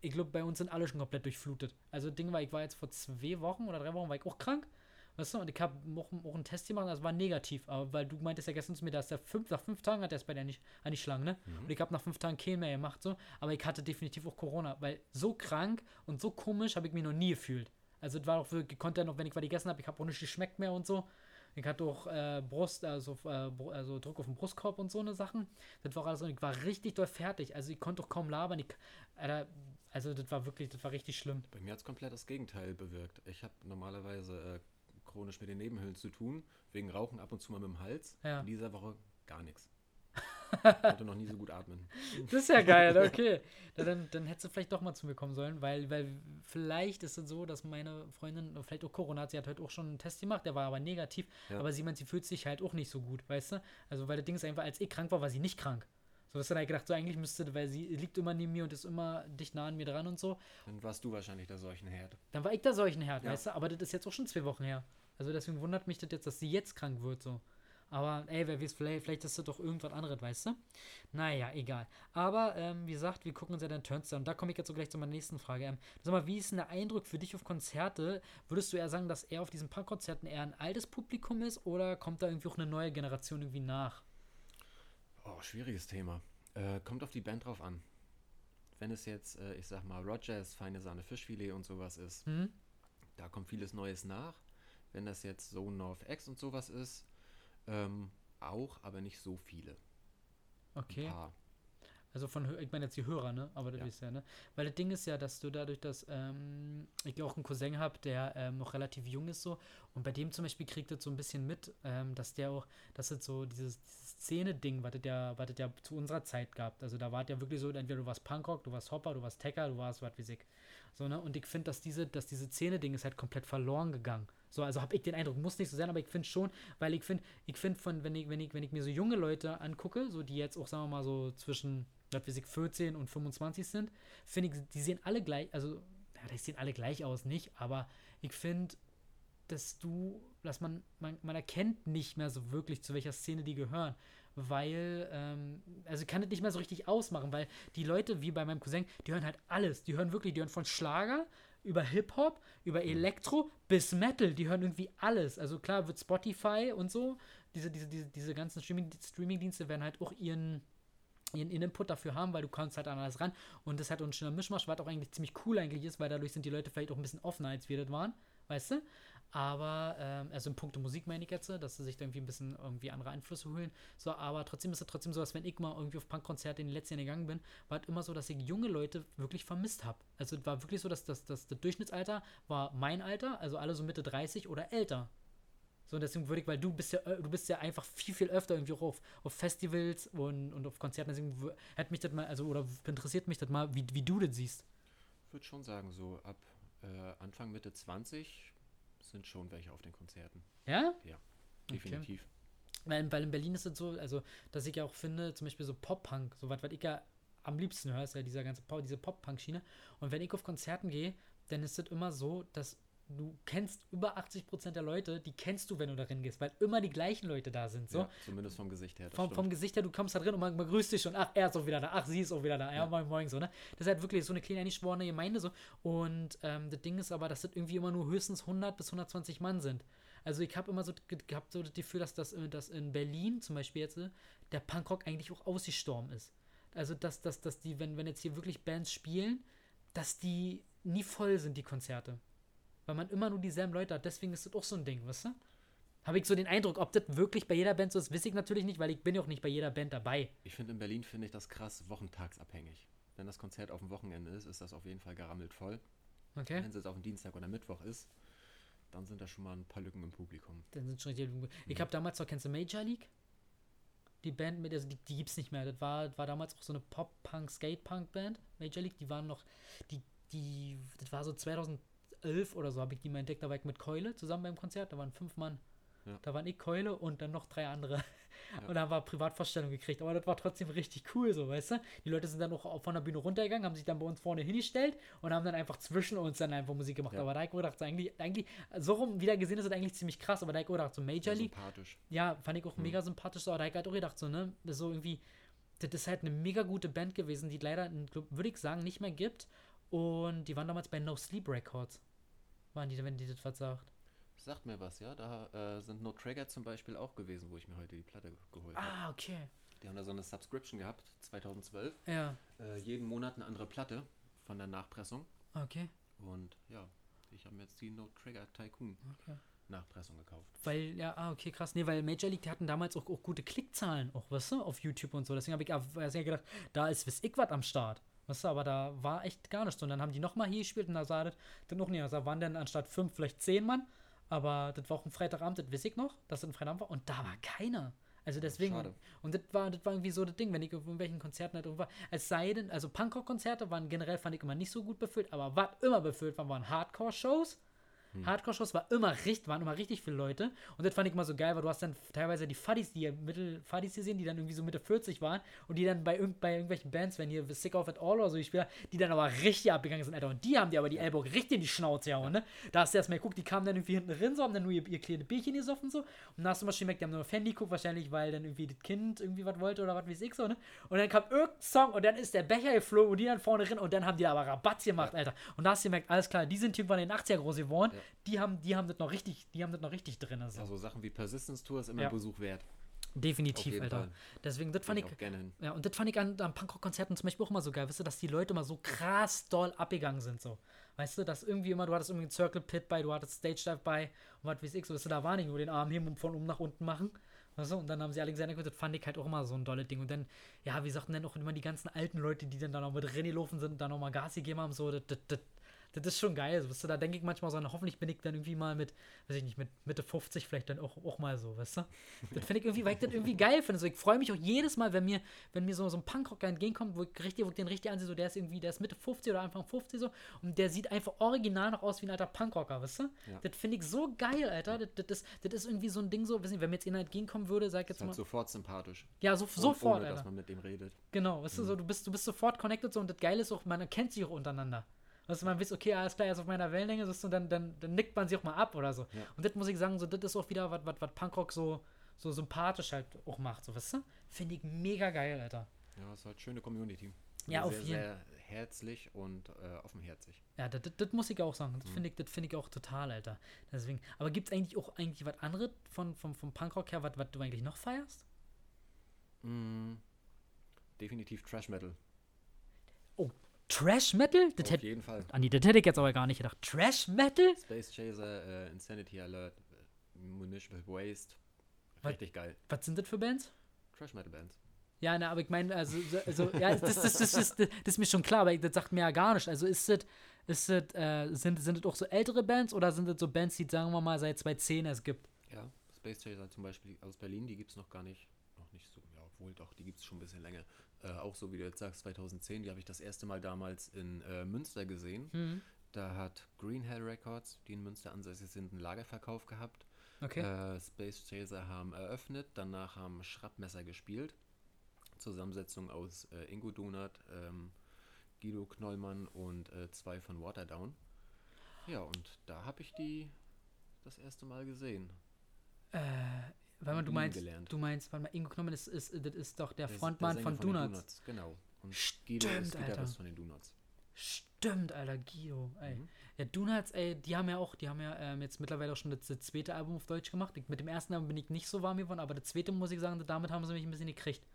ich glaube, bei uns sind alle schon komplett durchflutet. Also, das Ding war, ich war jetzt vor zwei Wochen oder drei Wochen, war ich auch krank. Weißt du, und ich habe auch, auch einen Test gemacht, das war negativ. Aber weil du meintest ja gestern zu mir, dass der fünf, nach fünf Tagen hat er es bei dir nicht, an die Schlange, ne? Und ich habe nach fünf Tagen keinen mehr gemacht, so. Aber ich hatte definitiv auch Corona, weil so krank und so komisch habe ich mich noch nie gefühlt. Also, es war auch wirklich, ich konnte ja noch, wenn ich was gegessen habe, ich habe auch nicht geschmeckt mehr und so. Ich hatte auch äh, Brust, also, äh, also Druck auf den Brustkorb und so eine Sachen. Das war alles, ich war richtig doll fertig. Also ich konnte auch kaum labern. Ich, Alter, also das war wirklich, das war richtig schlimm. Bei mir hat es komplett das Gegenteil bewirkt. Ich habe normalerweise äh, chronisch mit den Nebenhöhlen zu tun, wegen Rauchen ab und zu mal mit dem Hals. Ja. In dieser Woche gar nichts. Konnte noch nie so gut atmen. Das ist ja geil, okay. Dann, dann hättest du vielleicht doch mal zu mir kommen sollen, weil, weil vielleicht ist es so, dass meine Freundin, vielleicht auch Corona hat, sie hat heute auch schon einen Test gemacht, der war aber negativ, Ja. aber sie meint, sie fühlt sich halt auch nicht so gut, weißt du? Also, weil das Ding ist einfach, als ich krank war, war sie nicht krank. So hast du dann gedacht, so eigentlich müsste, weil sie liegt immer neben mir und ist immer dicht nah an mir dran und so. Dann warst du wahrscheinlich der Seuchenherd. Dann war ich da solchen Herd, Ja. weißt du? Aber das ist jetzt auch schon zwei Wochen her. Also deswegen wundert mich das jetzt, dass sie jetzt krank wird, so. Aber ey, wer weiß, vielleicht, vielleicht ist das doch irgendwas anderes, weißt du? Naja, egal. Aber ähm, wie gesagt, wir gucken uns ja dann Turnstile. Und da komme ich jetzt so gleich zu meiner nächsten Frage. Ähm, sag mal, wie ist denn der Eindruck für dich auf Konzerte? Würdest du eher sagen, dass er auf diesen Punkkonzerten eher ein altes Publikum ist oder kommt da irgendwie auch eine neue Generation irgendwie nach? Oh, schwieriges Thema. Äh, kommt auf die Band drauf an. Wenn es jetzt, äh, ich sag mal, Rogers, feine Sahne, Fischfilet und sowas ist, Hm? da kommt vieles Neues nach. Wenn das jetzt so North X und sowas ist, ähm, auch, aber nicht so viele. Okay. Also von, ich meine jetzt die Hörer, ne? Aber das Ja. ist ja, ne? Weil das Ding ist ja, dass du dadurch, dass ähm, ich auch einen Cousin habe, der ähm, noch relativ jung ist so und bei dem zum Beispiel kriegt das so ein bisschen mit, ähm, dass der auch, dass es so dieses, dieses Szene-Ding, was es ja, was ja zu unserer Zeit gab. Also da war es ja wirklich so, entweder du warst Punkrock, du warst Hopper, du warst Tecker, du warst was wie ich. So, ne? Und ich finde, dass diese, dass diese Szene-Ding ist halt komplett verloren gegangen. So, also habe ich den Eindruck, muss nicht so sein, aber ich finde schon, weil ich finde, ich finde von, wenn ich, wenn ich, wenn ich mir so junge Leute angucke, so die jetzt auch, sagen wir mal, so zwischen, was weiß ich, 14 und 25 sind, finde ich, die sehen alle gleich, also, ja, die sehen alle gleich aus, nicht, aber ich finde, dass du, dass man, man, man erkennt nicht mehr so wirklich, zu welcher Szene die gehören. Weil, ähm, also ich kann das nicht mehr so richtig ausmachen, weil die Leute, wie bei meinem Cousin, die hören halt alles. Die hören wirklich, die hören von Schlager über Hip-Hop, über Elektro bis Metal. Die hören irgendwie alles. Also klar wird Spotify und so, diese, diese, diese, diese ganzen Streaming- Streaming-Dienste werden halt auch ihren, ihren Input dafür haben, weil du kannst halt an alles ran und das hat uns schon ein Mischmasch, was auch eigentlich ziemlich cool eigentlich ist, weil dadurch sind die Leute vielleicht auch ein bisschen offener, als wir das waren, weißt du? Aber, ähm, also in puncto Musik meine ich jetzt, dass sie sich da irgendwie ein bisschen irgendwie andere Einflüsse holen. So, aber trotzdem ist es trotzdem so, dass wenn ich mal irgendwie auf Punkkonzerte in den letzten Jahren gegangen bin, war es immer so, dass ich junge Leute wirklich vermisst habe. Also es war wirklich so, dass das, das, das Durchschnittsalter war mein Alter, also alle so Mitte 30 oder älter. So, deswegen würde ich, weil du bist ja, du bist ja einfach viel, viel öfter irgendwie auch auf, auf Festivals und, und auf Konzerten, deswegen hat mich das mal, also, oder interessiert mich das mal, wie, wie du das siehst. Ich würde schon sagen, so ab äh, Anfang, Mitte 20 sind schon welche auf den Konzerten. Ja? Definitiv. Weil, weil in Berlin ist es so, also, dass ich ja auch finde, zum Beispiel so Pop-Punk, so was, was ich ja am liebsten höre, ist ja dieser ganze Pop, diese Pop-Punk-Schiene. Und wenn ich auf Konzerten gehe, dann ist es immer so, dass du kennst über 80% der Leute, die kennst du, wenn du darin gehst, weil immer die gleichen Leute da sind. So. Ja, zumindest vom Gesicht her. Vom, vom Gesicht her, du kommst da drin und man, man grüßt dich schon. Ach, er ist auch wieder da. Ach, sie ist auch wieder da. Ja, Ja. moin, moin, so, ne? Das ist halt wirklich so eine kleine, eingeschworene Gemeinde so. Und ähm, das Ding ist aber, dass das irgendwie immer nur höchstens 100 bis 120 Mann sind. Also ich habe immer so ge- gehabt so das Gefühl, dass das äh, dass in Berlin zum Beispiel jetzt äh, der Punkrock eigentlich auch ausgestorben ist. Also dass, dass, dass die, wenn, wenn jetzt hier wirklich Bands spielen, dass die nie voll sind, die Konzerte. Weil man immer nur dieselben Leute hat. Deswegen ist das auch so ein Ding, weißt du? Habe ich so den Eindruck, ob das wirklich bei jeder Band so ist, weiß ich natürlich nicht, weil ich bin ja auch nicht bei jeder Band dabei. Ich finde, in Berlin finde ich das krass wochentagsabhängig. Wenn das Konzert auf dem Wochenende ist, ist das auf jeden Fall gerammelt voll. Okay? Wenn es jetzt auf dem Dienstag oder Mittwoch ist, dann sind da schon mal ein paar Lücken im Publikum. Dann sind schon richtig. Ich habe damals noch, kennst du Major League? Die Band mit, also die, die gibt's nicht mehr. Das war, war damals auch so eine Pop-Punk, Skate-Punk-Band. Major League, die waren noch, die, die, das war so 2011 oder so, habe ich die mal entdeckt. Da war ich mit Keule zusammen beim Konzert. Da waren fünf Mann. Ja. Da waren ich, Keule und dann noch drei andere. Und da haben wir Privatvorstellung gekriegt. Aber das war trotzdem richtig cool, so, weißt du? Die Leute sind dann auch von der Bühne runtergegangen, haben sich dann bei uns vorne hingestellt und haben dann einfach zwischen uns dann einfach Musik gemacht. Ja. Aber da ich gedacht, so eigentlich, eigentlich, so rum wieder gesehen ist das eigentlich ziemlich krass. Aber da ich gedacht, so Major League, sympathisch. ja, fand ich auch mega sympathisch. So, aber da ich halt auch gedacht, so, ne, das ist so irgendwie, das ist halt eine mega gute Band gewesen, die leider, würde ich sagen, nicht mehr gibt. Und die waren damals bei No Sleep Records. Waren die, wenn die das was sagt. Sagt mir was, ja? Da äh, sind No Trigger zum Beispiel auch gewesen, wo ich mir heute die Platte geholt habe. Ah, okay. Die haben da so eine Subscription gehabt, 2012. Ja, Äh, jeden Monat eine andere Platte von der Nachpressung. okay. Und ja, ich habe mir jetzt die No Trigger Tycoon Okay. Nachpressung gekauft. Weil, ja, ah, okay, krass. Nee, weil Major League, die hatten damals auch, auch gute Klickzahlen, auch, weißt du, auf YouTube und so. Deswegen habe ich deswegen gedacht, da ist wiss ich was am Start. Weißt du, aber da war echt gar nichts. Und dann haben die nochmal hier gespielt und da sah das dann noch nicht. aus. Da waren dann anstatt fünf vielleicht zehn Mann. Aber das war auch ein Freitagabend, das weiß ich noch, dass das ein Freitagabend war. Und da war keiner. Also deswegen. schade. Und das war, das war irgendwie so das Ding, wenn ich auf irgendwelchen Konzerten halt irgendwo war. Es sei denn, also Punkrock-Konzerte waren generell, fand ich immer nicht so gut befüllt, aber was immer befüllt war, waren Hardcore-Shows. Hardcore-Shows war immer richtig, waren immer richtig viele Leute. Und das fand ich immer so geil, weil du hast dann teilweise die Fuddies, die Mittel Fuddies gesehen, die dann irgendwie so Mitte 40 waren und die dann bei, irgend, bei irgendwelchen Bands, wenn hier Sick of It All oder so gespielt die dann aber richtig abgegangen sind, Alter. Und die haben die aber die Ellbogen richtig in die Schnauze gehauen, ne? Da hast du erstmal geguckt, die kamen dann irgendwie hinten drin, so, haben dann nur ihr, ihr kleines Bierchen gesoffen, so. Und dann hast du mal schon gemerkt, die haben nur Handy geguckt, wahrscheinlich, weil dann irgendwie das Kind irgendwie was wollte oder was weiß ich so, ne? Und dann kam irgendein Song und dann ist der Becher geflogen und die dann vorne drin und dann haben die aber Rabatz gemacht, Alter. Und da hast du gemerkt, alles klar, die sind irgendwann in den 80er groß geworden, Ja. Die haben, die haben das noch richtig, die haben das noch richtig drin, also. Ja, so Sachen wie Persistence Tour ist immer Ja. Besuch wert. Definitiv, Alter. Fall. Deswegen, das fand ich ich, auch gerne hin. ja, und das fand ich an, an Punkrock-Konzerten zum Beispiel auch immer so geil, weißt du, dass die Leute immer so krass doll abgegangen sind, so. Weißt du, dass irgendwie immer, du hattest irgendwie einen Circle Pit bei, du hattest Stage Dive bei und was weiß ich, so, weißt du, da war nicht nur den Arm heben und von oben nach unten machen. Weißt du, und dann haben sie alle gesagt, das fand ich halt auch immer so ein dolles Ding. Und dann, ja, wie sagten dann auch immer die ganzen alten Leute, die dann da noch mit René laufen sind und da nochmal Gas gegeben haben, so, das, das, das, ist schon geil. So, weißt du, da denke ich manchmal so, na, hoffentlich bin ich dann irgendwie mal mit, weiß ich nicht, mit Mitte 50 vielleicht dann auch, auch mal so, weißt du? Das finde ich irgendwie, weil ich das irgendwie geil finde. So, ich freue mich auch jedes Mal, wenn mir, wenn mir so, so ein Punkrocker entgegenkommt, wo ich, richtig, wo ich den richtig ansehe, so der ist irgendwie, der ist Mitte 50 oder Anfang 50 so und der sieht einfach original noch aus wie ein alter Punkrocker, weißt du? Ja. Das finde ich so geil, Alter. Das, das, ist, das ist irgendwie so ein Ding so, weiß nicht, wenn mir jetzt einer entgegenkommen würde, sag ich Ist jetzt halt mal. sofort sympathisch. ja, so, sofort, ohne, Alter. dass man mit dem redet. Genau, weißt du, so, du bist, du bist sofort connected so und das Geile ist auch, man erkennt sich auch untereinander. Du, man weiß, okay, alles klar, er ist auf meiner Wellenlänge, und dann, dann, dann nickt man sich auch mal ab oder so. Ja. Und das muss ich sagen, so, das ist auch wieder, was was Punkrock so, so sympathisch halt auch macht, so, weißt du? Finde ich mega geil, Alter. Ja, es ist halt schöne Community. Ja, auf sehr, jeden- sehr herzlich und äh, offenherzig. Ja, das, muss ich auch sagen. Das finde ich, das finde ich auch total, Alter. Deswegen, aber gibt es eigentlich auch eigentlich was anderes von, vom, vom Punkrock her, was was du eigentlich noch feierst? Mm, definitiv Trash Metal. Trash Metal? Das Auf hätte, jeden Fall. an die, das hätte ich jetzt aber gar nicht gedacht. Trash Metal? Space Chaser, äh, Insanity Alert, Municipal Waste. Was? Richtig geil. Was sind das für Bands? Trash Metal Bands. Ja, ne, aber ich meine, also, so- also ja, das, das, das, das ist mir schon klar, aber das sagt mir ja gar nicht. Also ist das, ist das, äh, sind, sind das auch so ältere Bands oder sind das so Bands, die, sagen wir mal, seit 2010 es gibt? Ja, Space Chaser zum Beispiel aus Berlin, die gibt es noch gar nicht. Noch nicht so, ja, obwohl doch, die gibt es schon ein bisschen länger. Äh, auch so wie du jetzt sagst, 2010, die habe ich das erste Mal damals in äh, Münster gesehen. Mhm. Da hat Green Hell Records, die in Münster ansässig sind, einen Lagerverkauf gehabt. Okay. Äh, Space Chaser haben eröffnet, danach haben Schrappmesser gespielt. Zusammensetzung aus äh, Ingo Donat, ähm, Guido Knollmann und äh, zwei von Waterdown. Ja, und da habe ich die das erste Mal gesehen. Äh, weil man, du meinst, gelernt. du meinst, warte mal, Ingo Knollmann ist, ist, das ist doch der Der- Frontmann der von Sänger den Donuts. Genau. Und Stimmt, Guido ist Alter. Von den Donuts. Stimmt, Alter, Guido, ey. Mhm. Ja, Donuts, ey, die haben ja auch, die haben ja ähm, jetzt mittlerweile auch schon das, das zweite Album auf Deutsch gemacht. Ich, mit dem ersten Album bin ich nicht so warm geworden, aber das zweite muss ich sagen, damit haben sie mich ein bisschen gekriegt.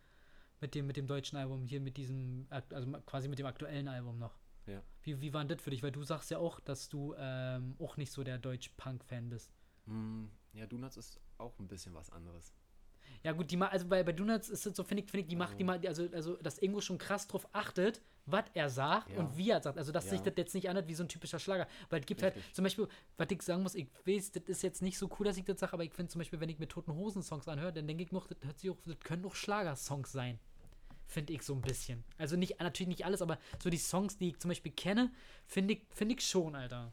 Mit dem, mit dem deutschen Album, hier mit diesem, also quasi mit dem aktuellen Album noch. Ja. Wie, wie war denn das für dich? Weil du sagst ja auch, dass du ähm, auch nicht so der Deutsch-Punk-Fan bist. Mm, ja, Donuts ist auch ein bisschen was anderes. Ja gut, die also bei, bei Donuts ist es so, finde ich, finde ich, die macht die mal, also, also dass Ingo schon krass drauf achtet, was er sagt Ja. und wie er sagt. Also dass sich Ja. das jetzt nicht anhört wie so ein typischer Schlager. Weil es gibt halt, Richtig. zum Beispiel, was ich sagen muss, ich weiß, das ist jetzt nicht so cool, dass ich das sage, aber ich finde zum Beispiel, wenn ich mir Toten Hosen Songs anhöre, dann denke ich noch, das, hört sich auch, das können auch Schlagersongs sein. Finde ich so ein bisschen. Also nicht, natürlich nicht alles, aber so die Songs, die ich zum Beispiel kenne, finde ich, finde ich schon, Alter.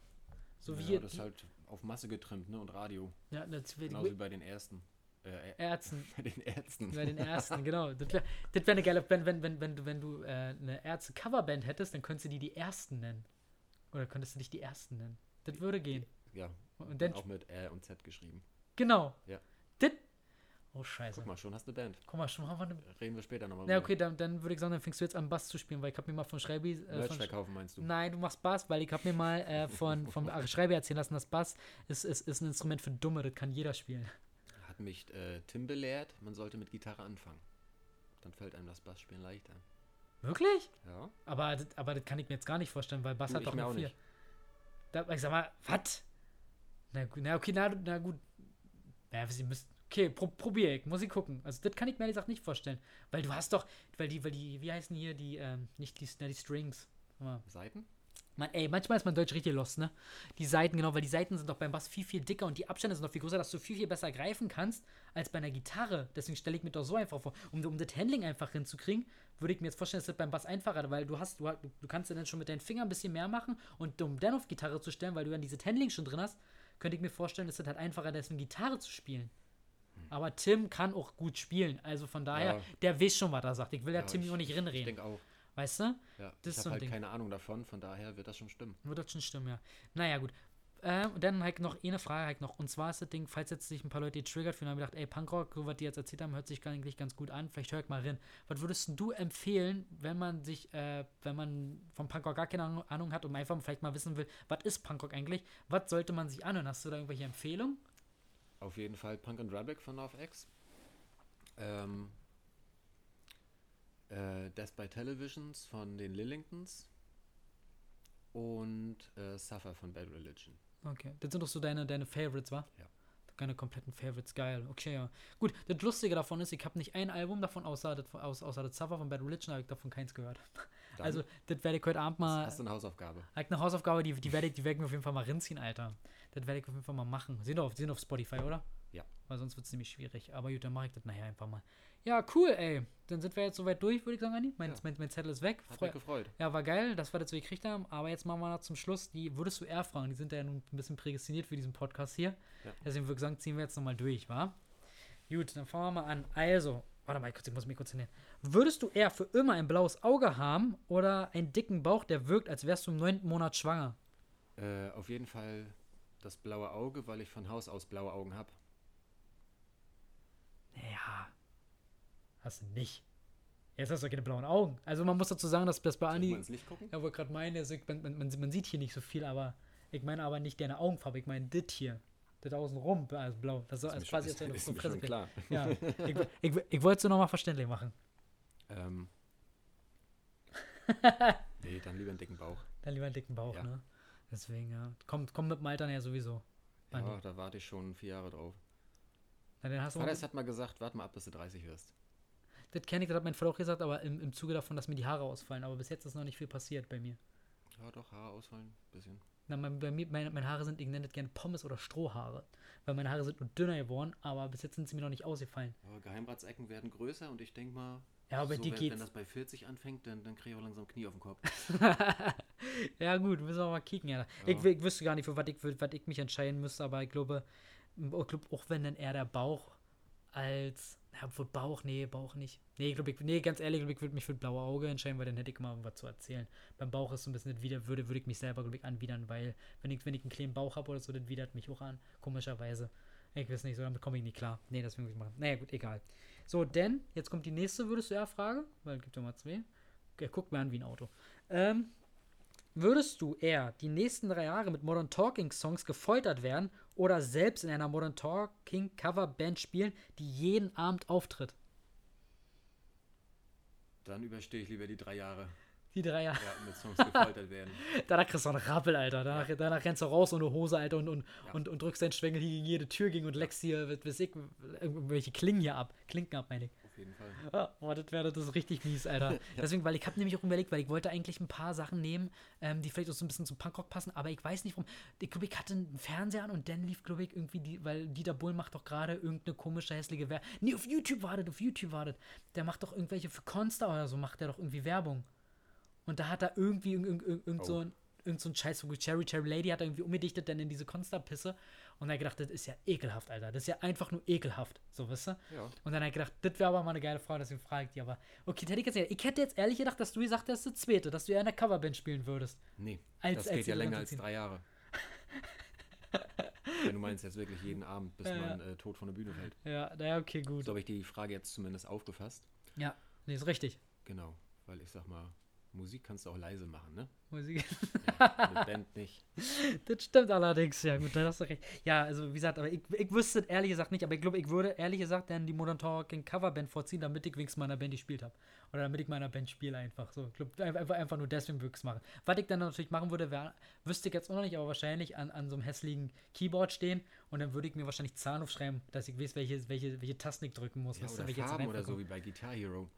So wie ja, hier. das ist halt auf Masse getrimmt, ne? Und Radio. ja, das, Genauso wie bei den ersten. Äh, Ärzten. bei den Ärzten. Bei den ersten, genau. Das wäre das wär eine geile, wenn, wenn, wenn, wenn du, wenn du äh, eine Ärzte-Coverband hättest, dann könntest du die die Ersten nennen. Oder könntest du dich die Ersten nennen. Das würde gehen. Ja, Und dann, auch mit Ä und Z geschrieben. genau. Ja. Oh, scheiße. Guck mal, schon hast du eine Band. Guck mal, schon haben wir eine. Reden wir später nochmal. Ja, okay, dann, dann würde ich sagen, dann fängst du jetzt an, Bass zu spielen, weil ich habe mir mal von Schreibi. Äh, Merch von, verkaufen meinst du? Nein, du machst Bass, weil ich habe mir mal äh, von, vom Schreiber erzählen lassen, dass Bass ist, ist, ist ein Instrument für Dumme, das kann jeder spielen. Hat mich äh, Tim belehrt, man sollte mit Gitarre anfangen. Dann fällt einem das Bassspielen leichter. Wirklich? Ja? Aber, das- aber das kann ich mir jetzt gar nicht vorstellen, weil Bass Du, hat ich doch mir nur auch vier. nicht. Da, ich sag mal, was? Na gut, na okay, na, na gut. Ja, sie müssen. Okay, pro, probier ich, muss ich gucken. Also das kann ich mir ehrlich gesagt nicht vorstellen. Weil du hast doch, weil die, weil die, wie heißen hier die, ähm, nicht die, na, die Strings. Seiten? Man, ey, manchmal ist man Deutsch richtig lost, ne? Die Seiten, genau, weil die Seiten sind doch beim Bass viel, viel dicker und die Abstände sind noch viel größer, dass du viel, viel besser greifen kannst als bei einer Gitarre. Deswegen stelle ich mir doch so einfach vor. Um, um das Handling einfach hinzukriegen, würde ich mir jetzt vorstellen, dass das beim Bass einfacher, weil du hast, du, du kannst ja dann schon mit deinen Fingern ein bisschen mehr machen und um dann auf Gitarre zu stellen, weil du dann dieses Handling schon drin hast, könnte ich mir vorstellen, dass es halt einfacher ist, eine Gitarre zu spielen. Aber Tim kann auch gut spielen, also von daher, Ja. der weiß schon, was er sagt. Ich will ja, Ja, Tim ich- auch nicht Ich rinreden, denke auch. weißt du? Ja. Das ich habe so halt Ding. keine Ahnung davon, von daher wird das schon stimmen. Wird das schon stimmen, ja. Naja, gut. Ähm, und dann halt noch eine Frage halt noch. Und zwar ist das Ding, falls jetzt sich ein paar Leute getriggert fühlen, haben gedacht, ey, Punkrock, so was die jetzt erzählt haben, hört sich eigentlich ganz gut an. Vielleicht hör ich mal rein. Was würdest du empfehlen, wenn man sich, äh, wenn man vom Punkrock gar keine Ahnung- Ahnung hat und einfach vielleicht mal wissen will, was ist Punkrock eigentlich? Was sollte man sich anhören? Hast du da irgendwelche Empfehlungen? Auf jeden Fall Punk and Rubbick von NorthX. Ähm, äh, Death by Televisions von den Lillingtons. Und äh, Suffer von Bad Religion. Okay. Das sind doch so deine, deine Favorites, wa? Ja. Keine kompletten Favorites, geil. Okay, ja. Gut, das Lustige davon ist, ich habe nicht ein Album davon, außer das, außer, außer das Suffer von Bad Religion, habe ich davon keins gehört. Dann Also, das werde ich heute Abend mal. hast du eine Hausaufgabe. Halt eine Hausaufgabe, die, die werde ich, die werd ich mir auf jeden Fall mal rinziehen, Alter. Das werde ich auf jeden Fall mal machen. Sie sind auf, sind auf Spotify, oder? Ja. Weil sonst wird es nämlich schwierig. Aber gut, dann mache ich das nachher einfach mal. Ja, cool, ey. Dann sind wir jetzt soweit durch, würde ich sagen, Andi. Mein, Ja. mein, mein Zettel ist weg. Hat Freu mich gefreut. ja, war geil, dass wir das so gekriegt haben. Aber jetzt machen wir noch zum Schluss. Die würdest du eher fragen. Die sind ja nun ein bisschen prädestiniert für diesen Podcast hier. Ja. Deswegen würde ich sagen, ziehen wir jetzt nochmal durch, wa? Gut, dann fangen wir mal an. Also, warte mal, kurz, ich muss mich kurz hinnehmen. Würdest du eher für immer ein blaues Auge haben oder einen dicken Bauch, der wirkt, als wärst du im neunten Monat schwanger? Äh, auf jeden Fall das blaue Auge, weil ich von Haus aus blaue Augen habe. Ja. Hast du nicht. Jetzt hast du keine blauen Augen. Also man muss dazu sagen, dass das bei mal ins Licht gucken? Ja, wollte gerade meinen, also man, man, man, sieht hier nicht so viel, aber ich meine aber nicht deine Augenfarbe, ich meine das hier. Das außen rum, also blau. Das soll Ist als mir quasi schon- ist mir klar. Ja, ich, ich, ich wollte es nur nochmal verständlich machen. Ähm, nee, dann lieber einen dicken Bauch. Dann lieber einen dicken Bauch, Ja. ne? Deswegen, ja. Kommt, kommt mit dem Alter ja sowieso. Ja, Andi. da warte ich schon vier Jahre drauf. Na, dann hast du Vater hat mal gesagt, warte mal ab, bis du 30 wirst. das kenne ich, das hat mein Vater auch gesagt, aber im, im Zuge davon, dass mir die Haare ausfallen. Aber bis jetzt ist noch nicht viel passiert bei mir. Ja, doch, Haare ausfallen, bisschen. Na, mein, bei mir, meine, meine Haare sind, ich nenne das gerne Pommes oder Strohhaare. Weil meine Haare sind nur dünner geworden, aber bis jetzt sind sie mir noch nicht ausgefallen. Aber Geheimratsecken werden größer und ich denke mal, Ja, aber so, dir wenn, geht's. wenn das bei 40 anfängt, dann, dann kriege ich auch langsam Knie auf den Kopf. ja, gut, müssen wir mal kicken, ja. Ich, ich wüsste gar nicht, für was ich, für was ich mich entscheiden müsste, aber ich glaube, ich glaube, auch wenn dann eher der Bauch als. Ja, obwohl Bauch, nee, Bauch nicht. Nee, ich glaube, ich, nee, ganz ehrlich, ich würde mich für blaue Auge entscheiden, weil dann hätte ich immer irgendwas zu erzählen. Beim Bauch ist so ein bisschen das wieder, würde, würde ich mich selber, glaube ich, anwidern, weil, wenn ich, wenn ich einen kleinen Bauch habe oder so, das widert mich auch an, komischerweise. Ich weiß nicht, so damit komme ich nicht klar. Nee, das will ich machen. Naja, gut, egal. So, denn, jetzt kommt die nächste, würdest du eher fragen, weil es gibt ja mal zwei. Okay, guck mir an wie ein Auto. Ähm, Würdest du eher die nächsten drei Jahre mit Modern Talking Songs gefoltert werden oder selbst in einer Modern Talking Coverband spielen, die jeden Abend auftritt? Dann überstehe ich lieber die drei Jahre, Die drei Jahre. ja, mit Songs gefoltert werden. Danach kriegst du einen Rappel, Alter. Danach, danach rennst du raus ohne Hose, Alter, und, und, Ja. und, und drückst deinen Schwengel hier gegen jede Tür gegen und leckst hier, weiß ich, irgendwelche Klingen hier ab. Klinken ab, meine ich. Auf jeden Fall. Ja, boah, das wäre das richtig mies, Alter. Deswegen, weil ich habe nämlich auch überlegt, weil ich wollte eigentlich ein paar Sachen nehmen, ähm, die vielleicht auch so ein bisschen zum Punkrock passen, aber ich weiß nicht warum. Ich glaube, ich hatte einen Fernseher an und dann lief, glaube ich, irgendwie die, weil Dieter Bull macht doch gerade irgendeine komische, hässliche Werbung. Nee, auf YouTube wartet, auf YouTube wartet. Der macht doch irgendwelche für Consta oder so, macht der doch irgendwie Werbung. Und da hat er irgendwie irgend, irgend, irgend, Oh. so ein irgend so ein Scheiß, wo Cherry Cherry Lady hat er irgendwie umgedichtet dann in diese Consta-Pisse. Und er hat gedacht, das ist ja ekelhaft, Alter. Das ist ja einfach nur ekelhaft. So, weißt du? Ja. Und dann hat er gedacht, das wäre aber mal eine geile Frau, deswegen frage ich die aber. Okay, hätte ich hätte jetzt ehrlich gedacht, dass du gesagt hast, das zweite, dass du ja in der Coverband spielen würdest. Nee, Als- das als geht ja länger als drei Jahre. Wenn du meinst jetzt wirklich jeden Abend, bis Ja, man äh, tot von der Bühne fällt. Ja, naja, okay, gut. So habe ich die Frage jetzt zumindest aufgefasst. Ja, nee, ist richtig. Genau, weil ich sag mal, Musik kannst du auch leise machen, ne? Musik. Ja, mit Band nicht. das stimmt allerdings, ja gut, dann hast du recht. Ja, also wie gesagt, aber ich, ich wüsste es ehrlich gesagt nicht, aber ich glaube, ich würde ehrlich gesagt dann die Modern Talking Coverband vorziehen, damit ich wenigstens meiner Band gespielt habe. Oder damit ich meiner Band spiele einfach. So, ich glaub, einfach, einfach nur deswegen würde ich es machen. Was ich dann natürlich machen würde, wär, wüsste ich jetzt auch noch nicht, aber wahrscheinlich an, an so einem hässlichen Keyboard stehen und dann würde ich mir wahrscheinlich Zahlen aufschreiben, dass ich weiß, welche, welche, welche Tasten ich drücken muss. Ja, du, oder jetzt Farben oder so wie bei Guitar Hero.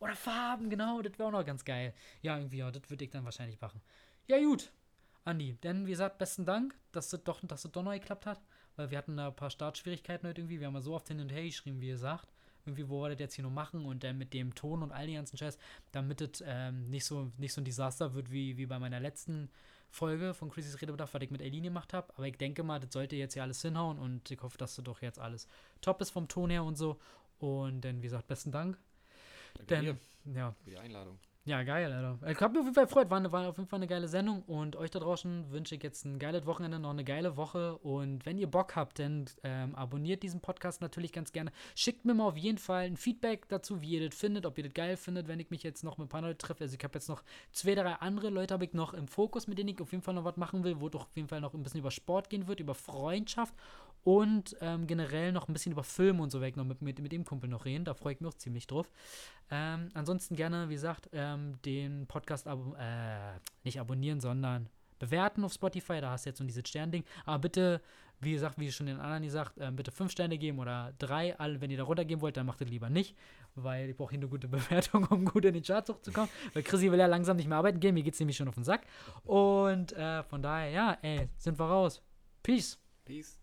Oder Farben, genau, das wäre auch noch ganz geil. Ja, irgendwie, ja, das würde ich dann wahrscheinlich machen. Ja, gut. Andi, denn wie gesagt, besten Dank, dass das doch, dass das doch noch geklappt hat, weil wir hatten da ein paar Startschwierigkeiten heute irgendwie. Wir haben mal so oft hin und her geschrieben, wie gesagt. Irgendwie, wo wir das jetzt hier noch machen und dann mit dem Ton und all den ganzen Scheiß, damit es ähm, nicht, so, nicht so ein Desaster wird wie, wie bei meiner letzten Folge von Chrissys Redebedarf, was ich mit Eileen gemacht habe. Aber ich denke mal, das sollte jetzt ja alles hinhauen und ich hoffe, dass das doch jetzt alles top ist vom Ton her und so. Und dann, wie gesagt, besten Dank. Danke Denn, dir ja, für die Einladung. ja, geil, Alter. Ich hab mich auf jeden Fall gefreut. War, eine, war auf jeden Fall eine geile Sendung. Und euch da draußen wünsche ich jetzt ein geiles Wochenende, noch eine geile Woche. Und wenn ihr Bock habt, dann ähm, abonniert diesen Podcast natürlich ganz gerne. Schickt mir mal auf jeden Fall ein Feedback dazu, wie ihr das findet, ob ihr das geil findet, wenn ich mich jetzt noch mit ein paar Leuten treffe. Also ich habe jetzt noch zwei, drei andere Leute habe ich noch im Fokus, mit denen ich auf jeden Fall noch was machen will, wo es auf jeden Fall noch ein bisschen über Sport gehen wird, über Freundschaft und ähm, generell noch ein bisschen über Film und so weg noch mit, mit, mit dem Kumpel noch reden. Da freue ich mich auch ziemlich drauf. Ähm, ansonsten gerne, wie gesagt, ähm, den Podcast abo äh, nicht abonnieren, sondern bewerten auf Spotify. Da hast du jetzt so dieses Sternding. Aber bitte, wie gesagt, wie schon den anderen gesagt, ähm, bitte fünf Sterne geben oder drei. Alle, wenn ihr da runtergehen wollt, dann macht das lieber nicht, weil ich brauche hier eine gute Bewertung, um gut in den Charts hochzukommen. weil Chrissy will ja langsam nicht mehr arbeiten gehen. Mir geht es nämlich schon auf den Sack. Und äh, von daher, ja, ey, sind wir raus. Peace. Peace.